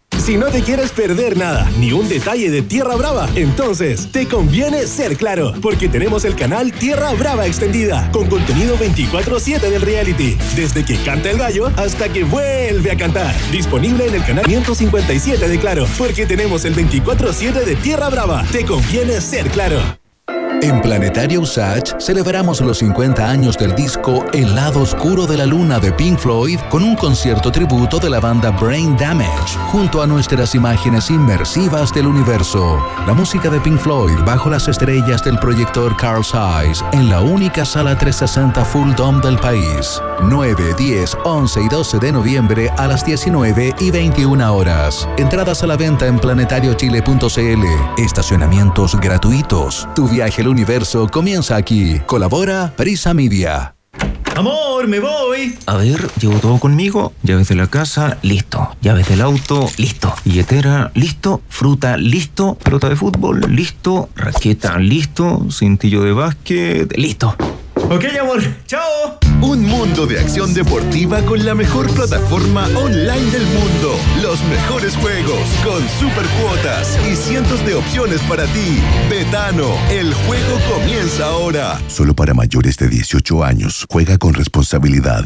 Si no te quieres perder nada, ni un detalle de Tierra Brava, entonces te conviene ser claro, porque tenemos el canal Tierra Brava Extendida, con contenido 24-7 del reality, desde que canta el gallo hasta que vuelve a cantar. Disponible en el canal 157 de Claro, porque tenemos el 24-7 de Tierra Brava. Te conviene ser claro. En Planetario Usage celebramos los 50 años del disco El lado oscuro de la luna de Pink Floyd con un concierto tributo de la banda Brain Damage junto a nuestras imágenes inmersivas del universo. La música de Pink Floyd bajo las estrellas del proyector Carl Zeiss en la única sala 360 Full Dome del país. 9, 10, 11 y 12 de noviembre a las 19 y 21 horas. Entradas a la venta en planetariochile.cl. Estacionamientos gratuitos. Tu viaje al universo comienza aquí. Colabora Prisa Media. Amor, me voy. A ver, llevo todo conmigo. Llaves de la casa, listo. Llaves del auto, listo. Billetera, listo. Fruta, listo. Pelota de fútbol, listo. Raqueta, listo. Cintillo de básquet, listo. Ok, amor. Chao. Un mundo de acción deportiva con la mejor plataforma online del mundo. Los mejores juegos con super cuotas y cientos de opciones para ti. Betano, el juego comienza ahora. Solo para mayores de 18 años. Juega con responsabilidad.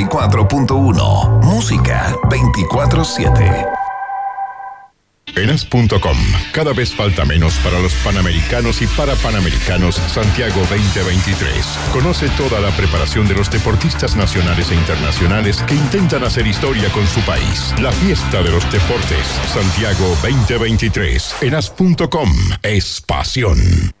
94.1 Música 24/7 Enas.com. Cada vez falta menos para los panamericanos y para panamericanos Santiago 2023. Conoce toda la preparación de los deportistas nacionales e internacionales que intentan hacer historia con su país. La fiesta de los deportes Santiago 2023. Enas.com es pasión.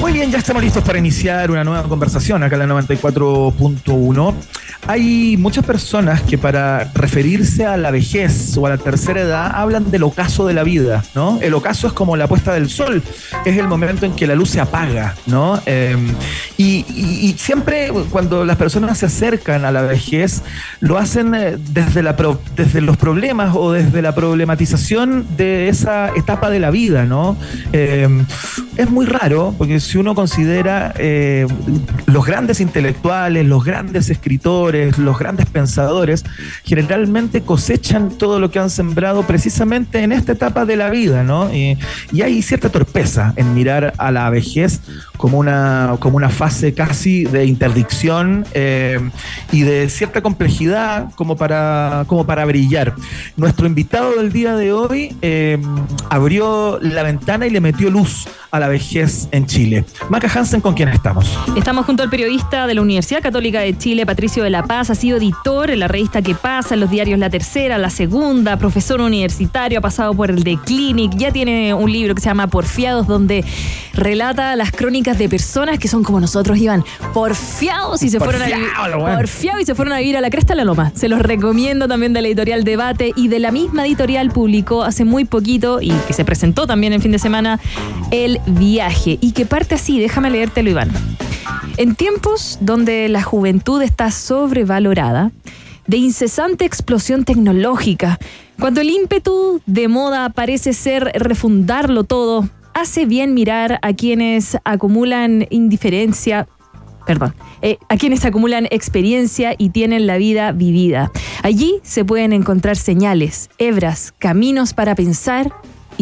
Muy bien, ya estamos listos para iniciar una nueva conversación acá en la 94.1. Hay muchas personas que para referirse a la vejez o a la tercera edad hablan del ocaso de la vida, ¿no? El ocaso es como la puesta del sol, es el momento en que la luz se apaga, ¿no? Eh, y, y- y siempre cuando las personas se acercan a la vejez, lo hacen eh, desde, la pro- desde los problemas o desde la problematización de esa etapa de la vida, ¿no? Eh, es muy raro, porque si uno considera eh, los grandes intelectuales, los grandes escritores, los grandes pensadores, generalmente cosechan todo lo que han sembrado precisamente en esta etapa de la vida, ¿no? Y, hay cierta torpeza en mirar a la vejez como una, como una fase casi de interdicción eh, y de cierta complejidad como para, como para brillar. Nuestro invitado del día de hoy eh, abrió la ventana y le metió luz a la vejez en Chile. Maca Hansen, ¿con quién estamos? Estamos junto al periodista de la Universidad Católica de Chile, Patricio de la Paz. Ha sido editor en la revista Que Pasa, en los diarios La Tercera, La Segunda, profesor universitario, ha pasado por el de Clinic, ya tiene un libro que se llama Porfiados, donde relata las crónicas de personas que son como nosotros, Iván, porfiados y se fueron a vivir. Bueno. Porfiados y se fueron a vivir a la Cresta de la Loma. Se los recomiendo también de la editorial Debate y de la misma editorial publicó hace muy poquito y que se presentó también en fin de semana El Viaje. Y que parte así, déjame leértelo, Iván. En tiempos donde la juventud está sobrevalorada, de incesante explosión tecnológica, cuando el ímpetu de moda parece ser refundarlo todo, hace bien mirar a quienes acumulan indiferencia, perdón, eh, a quienes acumulan experiencia y tienen la vida vivida. Allí se pueden encontrar señales, hebras, caminos para pensar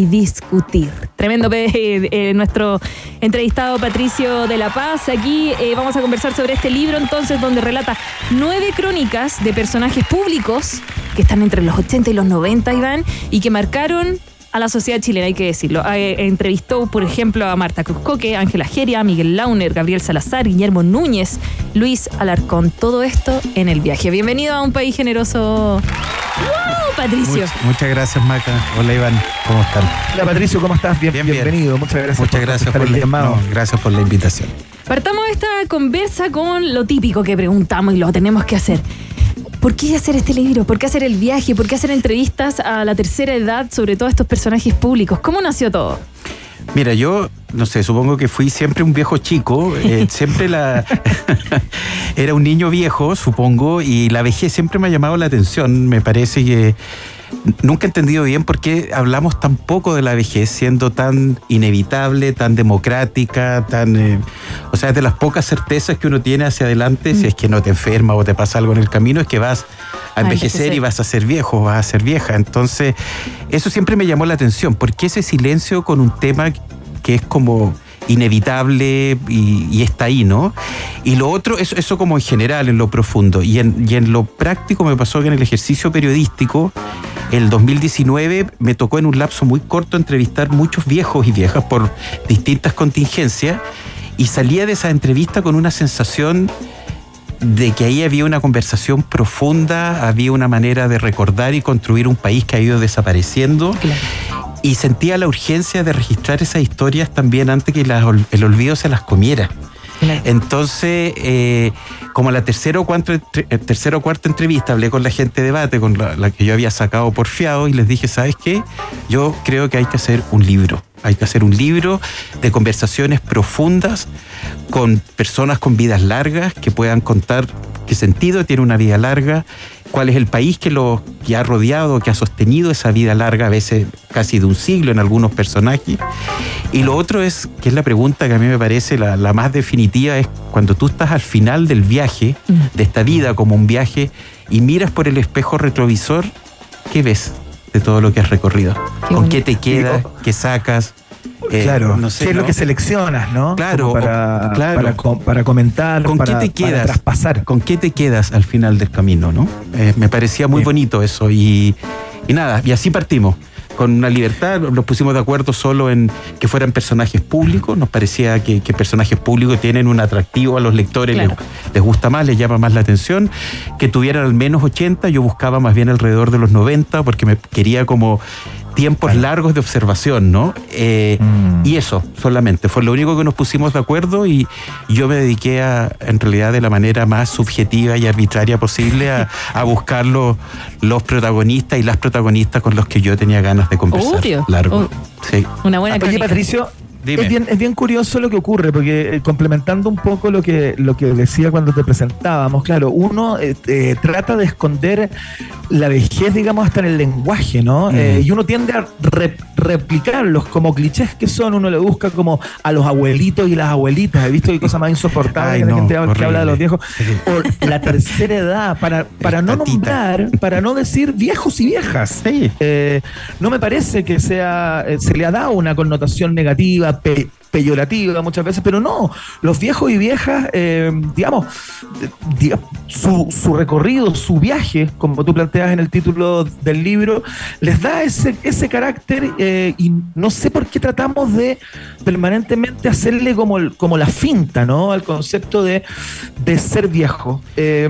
discutir. Tremendo eh, eh, nuestro entrevistado Patricio de la Paz. Aquí eh, vamos a conversar sobre este libro entonces donde relata nueve crónicas de personajes públicos que están entre los 80 y los 90, Iván, y que marcaron a la sociedad chilena, hay que decirlo. Eh, entrevistó, por ejemplo, a Marta Cruzcoque, Ángela Geria, Miguel Launer, Gabriel Salazar, Guillermo Núñez, Luis Alarcón. Todo esto en el viaje. Bienvenido a un país generoso. ¡Wow, Patricio! Much- muchas gracias, Maca. Hola, Iván. ¿Cómo están? Hola Patricio, ¿cómo estás? Bien, Bien, bien. bienvenido. Muchas gracias Muchas por gracias por, el la, llamado. no, gracias por la invitación. Partamos esta conversa con lo típico que preguntamos y lo tenemos que hacer. ¿Por qué hacer este libro? ¿Por qué hacer el viaje? ¿Por qué hacer entrevistas a la tercera edad sobre todos estos personajes públicos? ¿Cómo nació todo? Mira, yo, no sé, supongo que fui siempre un viejo chico, eh, siempre la... era un niño viejo, supongo, y la vejez siempre me ha llamado la atención. Me parece que nunca he entendido bien por qué hablamos tan poco de la vejez, siendo tan inevitable, tan democrática, tan... eh, o sea, es de las pocas certezas que uno tiene hacia adelante, si es que no te enferma o te pasa algo en el camino, es que vas a A envejecer envejecer. y vas a ser viejo, vas a ser vieja. Entonces, eso siempre me llamó la atención. ¿Por qué ese silencio con un tema que es como inevitable y, está ahí, ¿no? Y lo otro, eso, eso como en general, en lo profundo. Y en, lo práctico me pasó que en el ejercicio periodístico, el 2019 me tocó en un lapso muy corto entrevistar muchos viejos y viejas por distintas contingencias y salía de esa entrevista con una sensación de que ahí había una conversación profunda, había una manera de recordar y construir un país que ha ido desapareciendo. Y sentía la urgencia de registrar esas historias también antes que las el olvido se las comiera. Entonces, eh, como la tercera o, cuarta, eh, tercera o cuarta entrevista, hablé con la gente de debate, con la, la que yo había sacado por fiado, y les dije, ¿sabes qué? Yo creo que hay que hacer un libro. Hay que hacer un libro de conversaciones profundas con personas con vidas largas que puedan contar qué sentido tiene una vida larga, cuál es el país que lo que ha rodeado, que ha sostenido esa vida larga, a veces casi de un siglo en algunos personajes. Y lo otro es, que es la pregunta que a mí me parece la, la más definitiva, es cuando tú estás al final del viaje, de esta vida como un viaje, y miras por el espejo retrovisor, ¿qué ves de todo lo que has recorrido? ¿Con qué te quedas? ¿Qué sacas? Eh, claro, no sé, ¿qué es lo que seleccionas, no? Claro, para, o- claro. para, co- para comentar, ¿Con para, qué te para quedas? traspasar. ¿Con qué te quedas al final del camino, no? Eh, me parecía muy bonito eso y, y nada, y así partimos. con una libertad, nos pusimos de acuerdo solo en que fueran personajes públicos, nos parecía que, que personajes públicos tienen un atractivo a los lectores, Claro. les, les gusta más, les llama más la atención, que tuvieran al menos 80, yo buscaba más bien alrededor de los 90 porque me quería como tiempos largos de observación, ¿no? Eh, Y eso solamente, fue lo único que nos pusimos de acuerdo y yo me dediqué a, en realidad de la manera más subjetiva y arbitraria posible a, a buscar los, los protagonistas y las protagonistas con los que yo tenía ganas de conversar. Obvio. Largo. Sí. Una buena Oye. Patricio, Dime. es bien, es bien curioso lo que ocurre, porque eh, complementando un poco lo que, lo que decía cuando te presentábamos, claro, uno eh, eh, trata de esconder la vejez, digamos, hasta en el lenguaje, ¿no? Mm. Y uno tiende a re- replicarlos como clichés que son, uno le busca como a los abuelitos y las abuelitas, he visto que cosa más insoportable Ay, que la no, gente habla- que habla de los viejos, o la tercera edad, para, para no nombrar, para no decir viejos y viejas. Eh, no me parece que sea, eh, se le ha dado una connotación negativa, pe- peyorativa muchas veces, pero no, los viejos y viejas, eh, digamos, diga- su, su recorrido, su viaje, como tú planteas en el título del libro, les da ese, ese carácter eh, y no sé por qué tratamos de permanentemente hacerle como, el- como la finta, ¿no? Al concepto de, de ser viejo. Eh,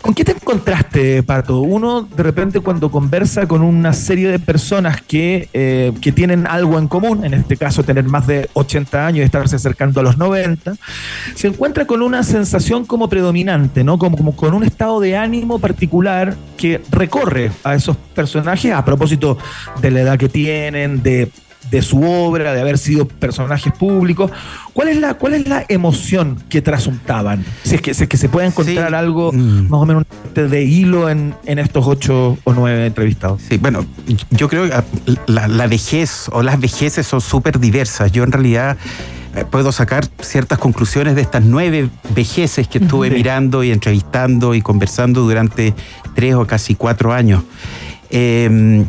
¿Con qué te encontraste, Pato? Uno, de repente, cuando conversa con una serie de personas que, eh, que tienen algo en común, en este caso tener más de 80 años y estarse acercando a los 90, se encuentra con una sensación como predominante, ¿no? Como, como con un estado de ánimo particular que recorre a esos personajes a propósito de la edad que tienen, de de su obra, de haber sido personajes públicos. ¿Cuál es la, cuál es la emoción que trasuntaban? Si es que, si es que se puede encontrar algo Mm. más o menos de hilo en, en estos ocho o nueve entrevistados. Sí, bueno, yo creo que la, la vejez o las vejeces son súper diversas. Yo en realidad eh, puedo sacar ciertas conclusiones de estas nueve vejeces que estuve Ujú. mirando y entrevistando y conversando durante tres o casi cuatro años. Eh,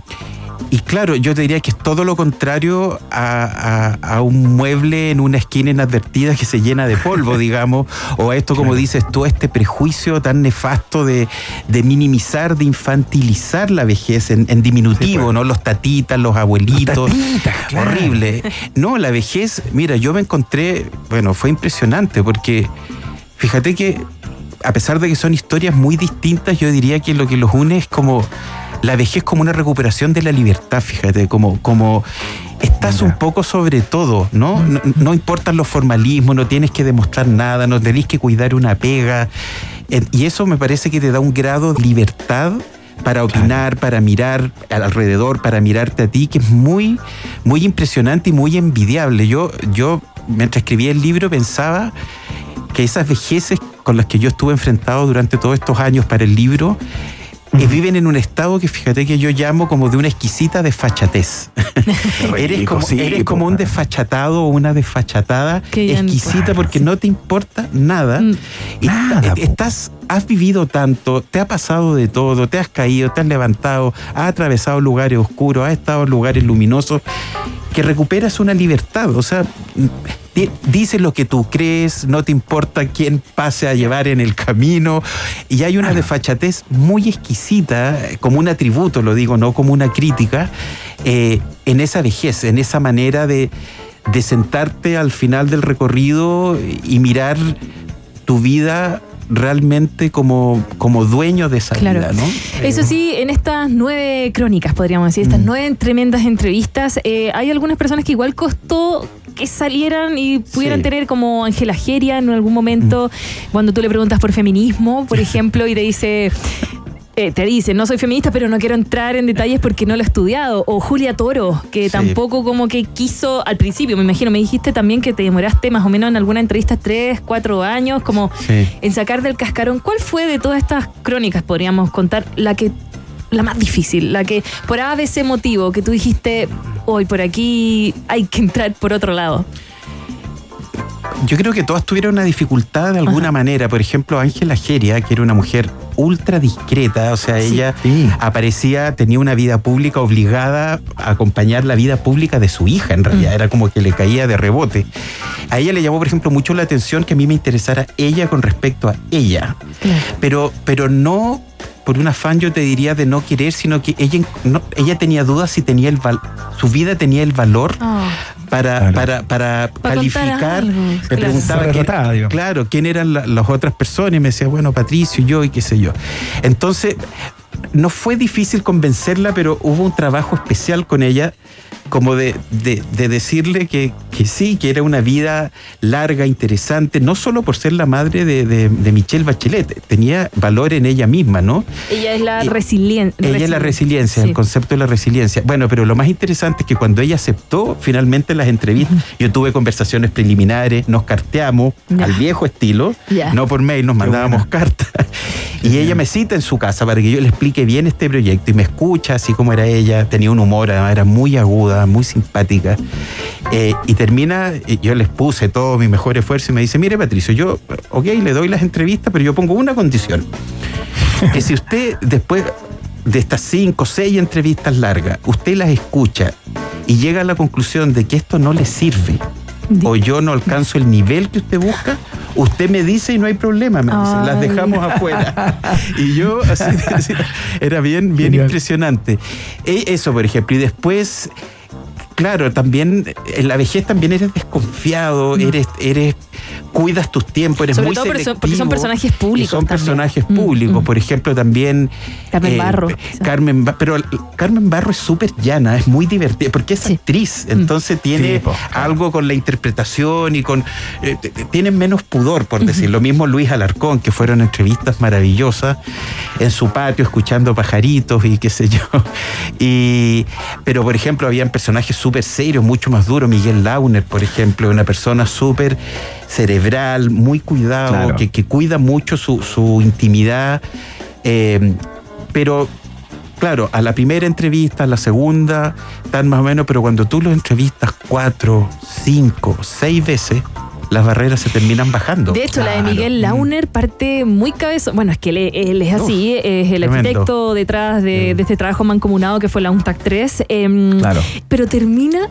y claro, yo te diría que es todo lo contrario a, a- a un mueble en una esquina inadvertida que se llena de polvo, digamos, o a esto, como dices tú, este prejuicio tan nefasto de, de minimizar, de infantilizar la vejez en, en diminutivo, ¿no? Los tatitas, los abuelitos. claro. Horrible. No, la vejez, mira, yo me encontré, bueno, fue impresionante porque fíjate que a pesar de que son historias muy distintas, yo diría que lo que los une es como la vejez como una recuperación de la libertad, fíjate, como, como estás un poco sobre todo, ¿no? No, no importan los formalismos, no tienes que demostrar nada, no tenés que cuidar una pega. Eh, Y eso me parece que te da un grado de libertad para opinar, para mirar al alrededor, para mirarte a ti, que es muy, muy impresionante y muy envidiable. Yo, yo mientras escribía el libro, pensaba que esas vejeces con las que yo estuve enfrentado durante todos estos años para el libro, eh, viven en un estado que fíjate que yo llamo como de una exquisita desfachatez. eres como, sí, eres como un desfachatado o una desfachatada Que exquisita porque no te importa nada. Y Nada, ta- estás, has vivido tanto, te ha pasado de todo, te has caído, te has levantado, has atravesado lugares oscuros, has estado en lugares luminosos, que recuperas una libertad. O sea, dices lo que tú crees, no te importa quién pase a llevar en el camino. Y hay una desfachatez muy exquisita, eh, como un atributo, lo digo, no como una crítica, eh, en esa vejez, en esa manera de, de sentarte al final del recorrido y mirar tu vida realmente como, como dueño de esa Claro. vida, ¿no? Eso sí, en estas nueve crónicas, podríamos decir, Mm. estas nueve tremendas entrevistas, eh, hay algunas personas que igual costó que salieran y pudieran Sí. tener como Ángela Geria en algún momento, Mm. cuando tú le preguntas por feminismo, por ejemplo, y te dice... eh, te dice, no soy feminista, pero no quiero entrar en detalles porque no lo he estudiado. O Julia Toro, que Sí. tampoco como que quiso al principio, me imagino, me dijiste también que te demoraste más o menos en alguna entrevista tres, cuatro años, como Sí. en sacar del cascarón. ¿Cuál fue de todas estas crónicas, podríamos contar, la que la más difícil, la que por ABC motivo que tú dijiste, hoy por aquí hay que entrar por otro lado? Yo creo que todas tuvieron una dificultad de alguna manera. Por ejemplo, Ángela Geria, que era una mujer ultra discreta, o sea, ella aparecía, tenía una vida pública obligada a acompañar la vida pública de su hija, en realidad, era como que le caía de rebote. A ella le llamó, por ejemplo, mucho la atención que a mí me interesara ella con respecto a ella, pero, pero no por un afán, yo te diría, de no querer, sino que ella, no- ella tenía dudas si tenía el val- su vida tenía el valor Ah. para, para, para calificar. algo, Me claro. preguntaba quién- claro, quién eran la- las otras personas y me decía, bueno, Patricio, yo y qué sé yo. Entonces, no fue difícil convencerla, pero hubo un trabajo especial con ella, como de, de- de decirle que, que sí, que era una vida larga, interesante, no solo por ser la madre de, de- de Michelle Bachelet, tenía valor en ella misma, ¿no? Ella es la resiliencia. Ella es la resiliencia, Sí. el concepto de la resiliencia. Bueno, pero lo más interesante es que cuando ella aceptó finalmente las entrevistas, yo tuve conversaciones preliminares, nos carteamos al viejo estilo, no por mail, nos mandábamos cartas. Y ella me cita en su casa para que yo le explique bien este proyecto y me escucha así como era ella, tenía un humor, era muy aguda, muy simpática. Eh, y termina, eh, yo les puse todo mi mejor esfuerzo y me dice, mire Patricio, yo, ok, le doy las entrevistas, pero yo pongo una condición que si usted después de estas cinco, seis entrevistas largas, usted las escucha y llega a la conclusión de que esto no le sirve o yo no alcanzo el nivel que usted busca, usted me dice y no hay problema, me dice, las dejamos afuera. Y yo así, era bien, bien Genial. impresionante. E- Eso, por ejemplo, y después Claro, también en la vejez también eres desconfiado, eres, eres, cuidas tus tiempos, eres Sobre muy todo porque son- porque son selectivo. personajes públicos Y son también. personajes Mm, públicos. mm. Por ejemplo, también. Carmen Barro, eh, quizá. Carmen Ba- pero el- Carmen Barro es súper llana, es muy divertida, porque es Mm. actriz, entonces tiene Sí, po. algo con la interpretación y con. eh, t- t- tienen menos pudor, por decir. Lo mismo Luis Alarcón, que fueron entrevistas maravillosas en su patio, escuchando pajaritos y qué sé yo. Y, pero, por ejemplo, habían personajes súper serios, mucho más duros. Miguel Launer, por ejemplo, una persona súper cerebral, muy cuidado, Claro. que, que cuida mucho su, su intimidad. eh, pero claro, a la primera entrevista, a la segunda, tan más o menos, pero cuando tú lo entrevistas cuatro, cinco, seis veces, las barreras se terminan bajando. De hecho, la de. Miguel Launer parte muy cabezón. Bueno, es que él, él es así, es el tremendo. arquitecto detrás de, de este trabajo mancomunado que fue la UNTAC 3. em, Claro. Pero termina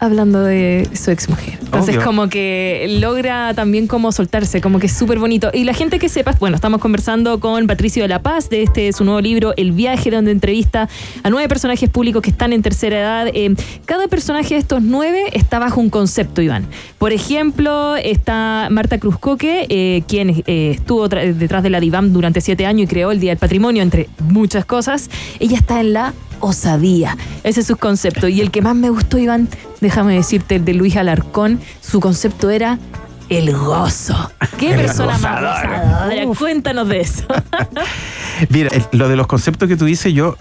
hablando de su exmujer. Entonces, Obvio. como que logra también como soltarse, como que es súper bonito. Y la gente que sepa, bueno, estamos conversando con Patricio de la Paz de este su nuevo libro, El viaje, donde entrevista a nueve personajes públicos que están en tercera edad. Eh, cada personaje de estos nueve está bajo un concepto, Iván. Por ejemplo, está Marta Cruzcoque, eh, quien eh, estuvo detrás de la DIVAM durante siete años y creó el Día del Patrimonio, entre muchas cosas. Ella está en la osadía. Ese es su concepto. Y el que más me gustó, Iván, déjame decirte, el de Luis Alarcón, su concepto era el gozo. ¿Qué El persona más gozador. gozadora? Cuéntanos de eso. Mira, lo de los conceptos que tú dices, yo,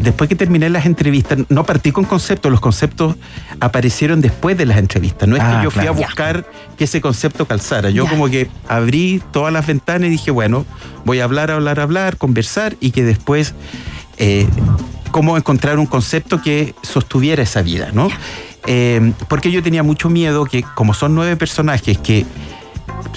después que terminé las entrevistas, no partí con conceptos, los conceptos aparecieron después de las entrevistas. No es Ah, que yo fui claro. a buscar que ese concepto calzara. Yo Ya. como que abrí todas las ventanas y dije, bueno, voy a hablar, hablar, hablar, conversar y que después, eh, cómo encontrar un concepto que sostuviera esa vida, ¿no? Eh, porque yo tenía mucho miedo que, como son nueve personajes que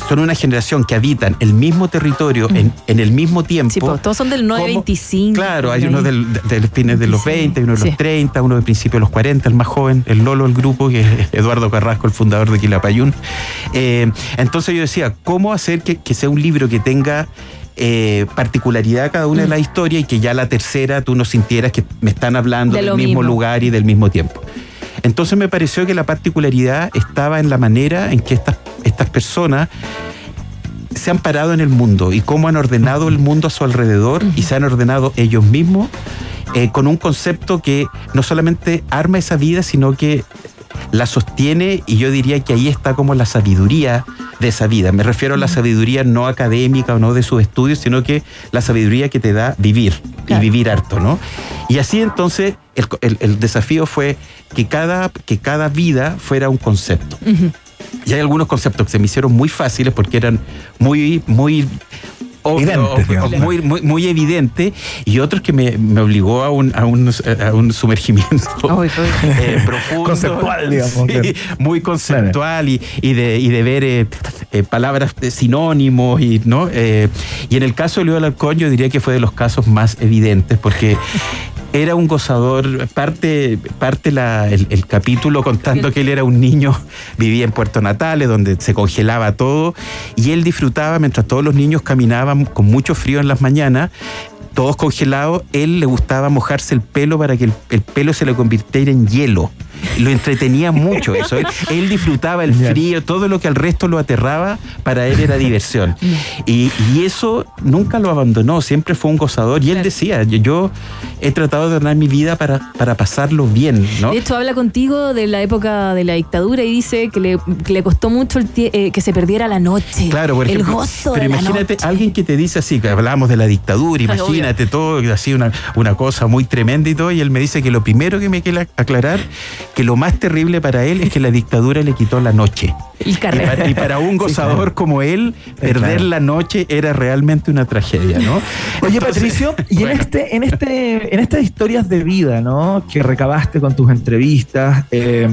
son una generación que habitan el mismo territorio en, en el mismo tiempo. Sí, pues, todos son del 925. Claro, hay uno del, de los fines de los 20, uno de los Sí. 30, uno de principios de los 40, el más joven, el Lolo del grupo, que es Eduardo Carrasco, el fundador de Quilapayún. Eh, entonces yo decía, ¿cómo hacer que, que sea un libro que tenga eh, particularidad cada una de Mm. las historias y que ya la tercera tú no sintieras que me están hablando De del mismo. lugar y del mismo tiempo? Entonces me pareció que la particularidad estaba en la manera en que estas, estas personas se han parado en el mundo y cómo han ordenado el mundo a su alrededor y se han ordenado ellos mismos eh, con un concepto que no solamente arma esa vida, sino que la sostiene y yo diría que ahí está como la sabiduría de esa vida. Me refiero a la sabiduría no académica o no de sus estudios, sino que la sabiduría que te da vivir Claro. y vivir harto, ¿no? Y así entonces el, el- el desafío fue que cada, que cada vida fuera un concepto. Y hay algunos conceptos que se me hicieron muy fáciles porque eran muy, muy obvio, Evidentes, digamos. muy, muy, muy evidente y otros que me, me obligó a un, a un, a un sumergimiento eh, profundo. Conceptual, digamos, Sí, claro. muy conceptual y, y de, y de ver eh, eh, palabras de sinónimos y no Eh, y en el caso de Leo Alarcón yo diría que fue de los casos más evidentes porque era un gozador, parte, parte la- el, capítulo contando que él era un niño, vivía en Puerto Natales, donde se congelaba todo, y él disfrutaba mientras todos los niños caminaban con mucho frío en las mañanas, todos congelados, él le gustaba mojarse el pelo para que el, el pelo se le convirtiera en hielo. Lo entretenía mucho eso. Él, él disfrutaba el frío, todo lo que al resto lo aterraba, para él era diversión. Y, y eso nunca lo abandonó, siempre fue un gozador. Y él decía, yo, yo he tratado de ganar mi vida para, para pasarlo bien, ¿no? De hecho, habla contigo de la época de la dictadura y dice que le, que le costó mucho el eh, que se perdiera la noche. Claro, por el ejemplo, gozo pero de la imagínate noche. alguien que te dice así, que hablamos de la dictadura, imagínate todo, así una, una cosa muy tremenda y todo, y él me dice que lo primero que me quiere aclarar, que lo más terrible para él es que la dictadura le quitó la noche. Y para, y para un gozador como él, perder claro. la noche era realmente una tragedia, ¿no? Oye, Entonces, Patricio, y en este, en este, en estas historias de vida, ¿no? Que recabaste con tus entrevistas, eh,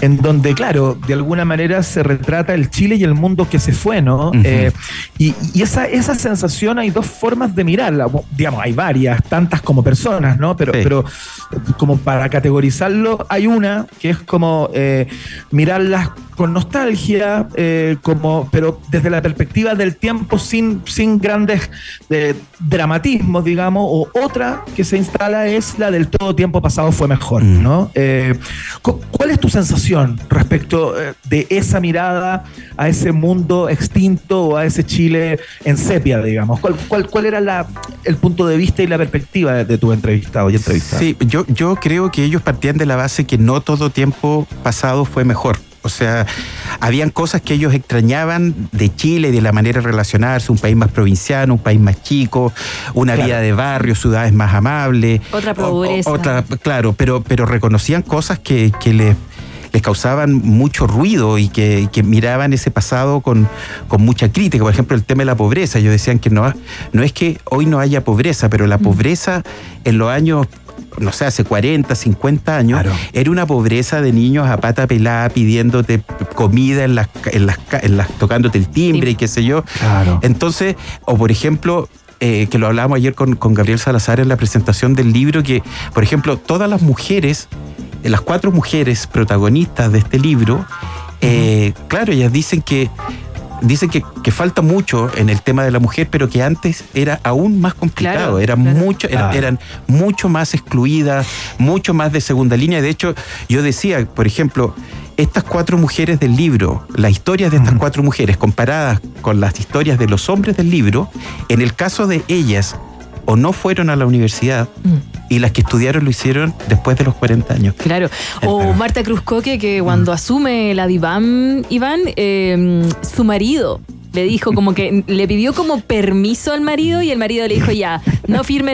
en donde, claro, de alguna manera se retrata el Chile y el mundo que se fue, ¿no? Eh, y y esa, esa sensación hay dos formas de mirarla. Digamos, hay varias, tantas como personas, ¿no? Pero, Sí. pero como para categorizarlo, hay una que es como eh, mirarlas con nostalgia, eh, como, pero desde la perspectiva del tiempo sin, sin grandes eh, dramatismos, digamos, o otra que se instala es la del todo tiempo pasado fue mejor, Mm. ¿no? Cu- ¿Cuál es tu sensación respecto de esa mirada a ese mundo extinto o a ese Chile en sepia, digamos? ¿Cuál, cuál, cuál era la, el punto de vista y la perspectiva de, de tu entrevistado y entrevistada? Sí, yo, yo creo que ellos partían de la base que no todo tiempo pasado fue mejor. O sea, habían cosas que ellos extrañaban de Chile, de la manera de relacionarse, un país más provinciano, un país más chico, una Claro. vida de barrio, ciudades más amables. Otra O- o- pobreza. otra, claro, pero, pero reconocían cosas que, que les, les causaban mucho ruido y que, que miraban ese pasado con, con mucha crítica. Por ejemplo, el tema de la pobreza. Ellos decían que no, no es que hoy no haya pobreza, pero la pobreza en los años no sé, hace 40, 50 años, era una pobreza de niños a pata pelada pidiéndote comida en las, en las, en las- tocándote el timbre y qué sé yo. Claro. Entonces, o por ejemplo, eh, que lo hablábamos ayer con, con Gabriel Salazar en la presentación del libro, que, por ejemplo, todas las mujeres, eh, las cuatro mujeres protagonistas de este libro, eh, claro, ellas dicen que dicen que, que falta mucho en el tema de la mujer, pero que antes era aún más complicado, Claro, claro. mucho, eran, Claro. eran mucho más excluidas, mucho más de segunda línea. De hecho, yo decía, por ejemplo, estas cuatro mujeres del libro, las historias de estas cuatro mujeres comparadas con las historias de los hombres del libro, en el caso de ellas, o no fueron a la universidad, y las que estudiaron lo hicieron después de los 40 años. Claro. O Marta Cruzcoque, que cuando asume la diván, Iván, eh, su marido le dijo como que le pidió como permiso al marido y el marido le dijo ya, no firme